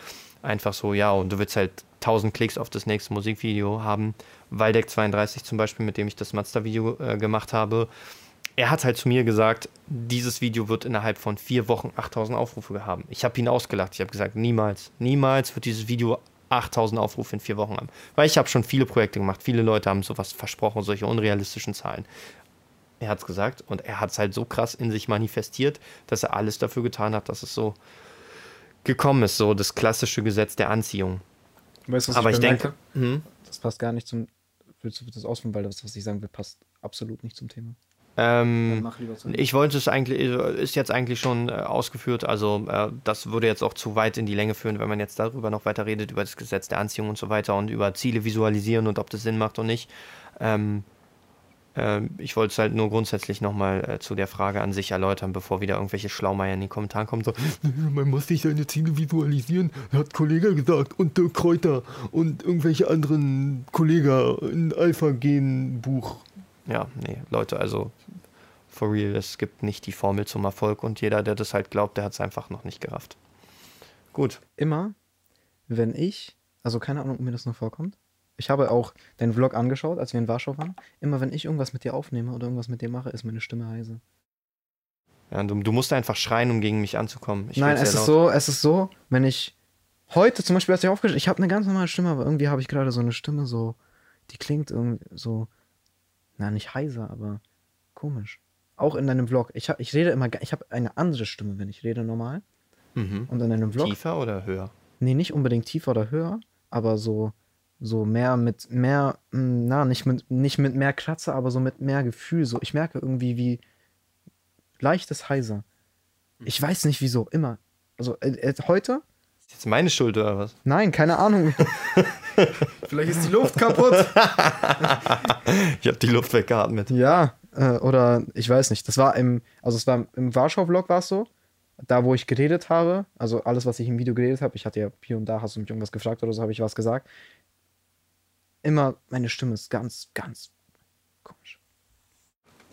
einfach so, ja, und du willst halt 1000 Klicks auf das nächste Musikvideo haben. Waldeck 32 zum Beispiel, mit dem ich das Mazda-Video äh, gemacht habe, er hat halt zu mir gesagt, dieses Video wird innerhalb von vier Wochen 8000 Aufrufe haben. Ich habe ihn ausgelacht. Ich habe gesagt, niemals, niemals wird dieses Video 8000 Aufrufe in vier Wochen haben. Weil ich habe schon viele Projekte gemacht. Viele Leute haben sowas versprochen, solche unrealistischen Zahlen. Er hat es gesagt und er hat es halt so krass in sich manifestiert, dass er alles dafür getan hat, dass es so gekommen ist. So das klassische Gesetz der Anziehung. Weißt Aber ich bemerke? denke, hm? Das passt gar nicht zum. Willst du das ausführen, weil das, was ich sagen will, passt absolut nicht zum Thema. Ähm, zu. Ich wollte es eigentlich, ist jetzt eigentlich schon äh, ausgeführt, also äh, das würde jetzt auch zu weit in die Länge führen, wenn man jetzt darüber noch weiter redet, über das Gesetz der Anziehung und so weiter und über Ziele visualisieren und ob das Sinn macht oder nicht. Ähm, ähm, ich wollte es halt nur grundsätzlich nochmal äh, zu der Frage an sich erläutern, bevor wieder irgendwelche Schlaumeier in den Kommentaren kommen, so, <laughs> man muss sich seine Ziele visualisieren, hat Kollege gesagt und Dirk Kräuter und irgendwelche anderen Kollegen in Alpha-Gen-Buch. Ja, nee, Leute, also for real, es gibt nicht die Formel zum Erfolg und jeder, der das halt glaubt, der hat es einfach noch nicht gerafft. Gut. Immer, wenn ich, also keine Ahnung, ob mir das noch vorkommt. Ich habe auch deinen Vlog angeschaut, als wir in Warschau waren. Immer wenn ich irgendwas mit dir aufnehme oder irgendwas mit dir mache, ist meine Stimme heise. Ja, du, du musst einfach schreien, um gegen mich anzukommen. Ich Nein, es ist so, es ist so, wenn ich heute zum Beispiel, als ich aufgestellt, ich habe eine ganz normale Stimme, aber irgendwie habe ich gerade so eine Stimme, so, die klingt irgendwie so, na nicht heiser, aber komisch. Auch in deinem Vlog. Ich, hab, ich rede immer, ich habe eine andere Stimme, wenn ich rede normal. Mhm. Und in deinem Vlog, Tiefer oder höher? nee, nicht unbedingt tiefer oder höher, aber so, so mehr mit mehr, mm, na, nicht mit, nicht mit mehr Kratzer, aber so mit mehr Gefühl. So, ich merke irgendwie, wie leichtes heiser. Ich weiß nicht wieso, immer. Also äh, äh, heute Ist jetzt meine Schuld oder was? Nein, keine Ahnung. <laughs> Vielleicht ist die Luft kaputt. <laughs> Ich habe die Luft weggeatmet. Ja, äh, oder ich weiß nicht. Das war im, also es war im Warschau-Vlog war es so. Da, wo ich geredet habe, also alles, was ich im Video geredet habe, ich hatte ja hier und da, hast du mich irgendwas gefragt oder so, habe ich was gesagt. immer, meine Stimme ist ganz, ganz komisch.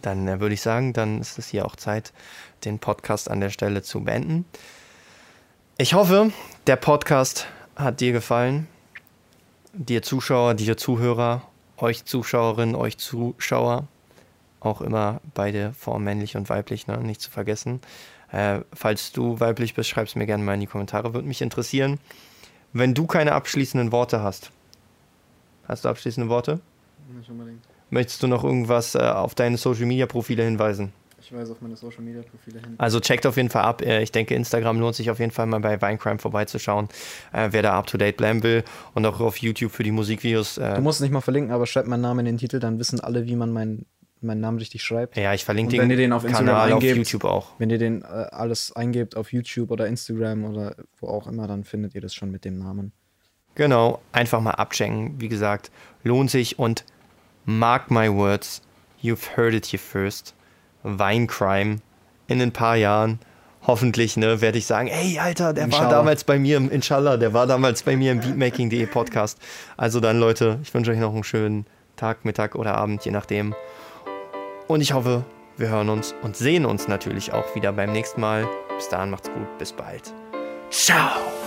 Dann äh, würde ich sagen, dann ist es hier auch Zeit, den Podcast an der Stelle zu beenden. Ich hoffe, der Podcast hat dir gefallen. Dir Zuschauer, dir Zuhörer, euch Zuschauerinnen, euch Zuschauer. Auch immer beide Formen männlich und weiblich, ne? nicht zu vergessen. Äh, falls du weiblich bist, schreib es mir gerne mal in die Kommentare, würde mich interessieren. Wenn du keine abschließenden Worte hast, hast du abschließende Worte? Nicht unbedingt. Möchtest du noch irgendwas äh, auf deine Social Media Profile hinweisen? Ich weise auf meine Social Media Profile hin. Also checkt auf jeden Fall ab. Äh, Ich denke, Instagram lohnt sich auf jeden Fall mal bei Vinecrime vorbeizuschauen, äh, wer da up to date bleiben will. Und auch auf YouTube für die Musikvideos. Äh, Du musst nicht mal verlinken, aber schreib meinen Namen in den Titel, dann wissen alle, wie man meinen, meinen Namen richtig schreibt. ja, ich verlinke den, den auf Instagram Kanal auf eingebt- YouTube auch. Wenn ihr den äh, alles eingebt auf YouTube oder Instagram oder wo auch immer, dann findet ihr das schon mit dem Namen. Genau, einfach mal abchecken. Wie gesagt, lohnt sich und mark my words, you've heard it here first. Vinecrime in ein paar Jahren. Hoffentlich, ne, werde ich sagen, ey, Alter, der war Inshallah. damals bei mir, im, inshallah, der war damals bei mir im Beatmaking.de Podcast. Also dann, Leute, ich wünsche euch noch einen schönen Tag, Mittag oder Abend, je nachdem. Und ich hoffe, wir hören uns und sehen uns natürlich auch wieder beim nächsten Mal. Bis dahin, macht's gut, bis bald. Ciao!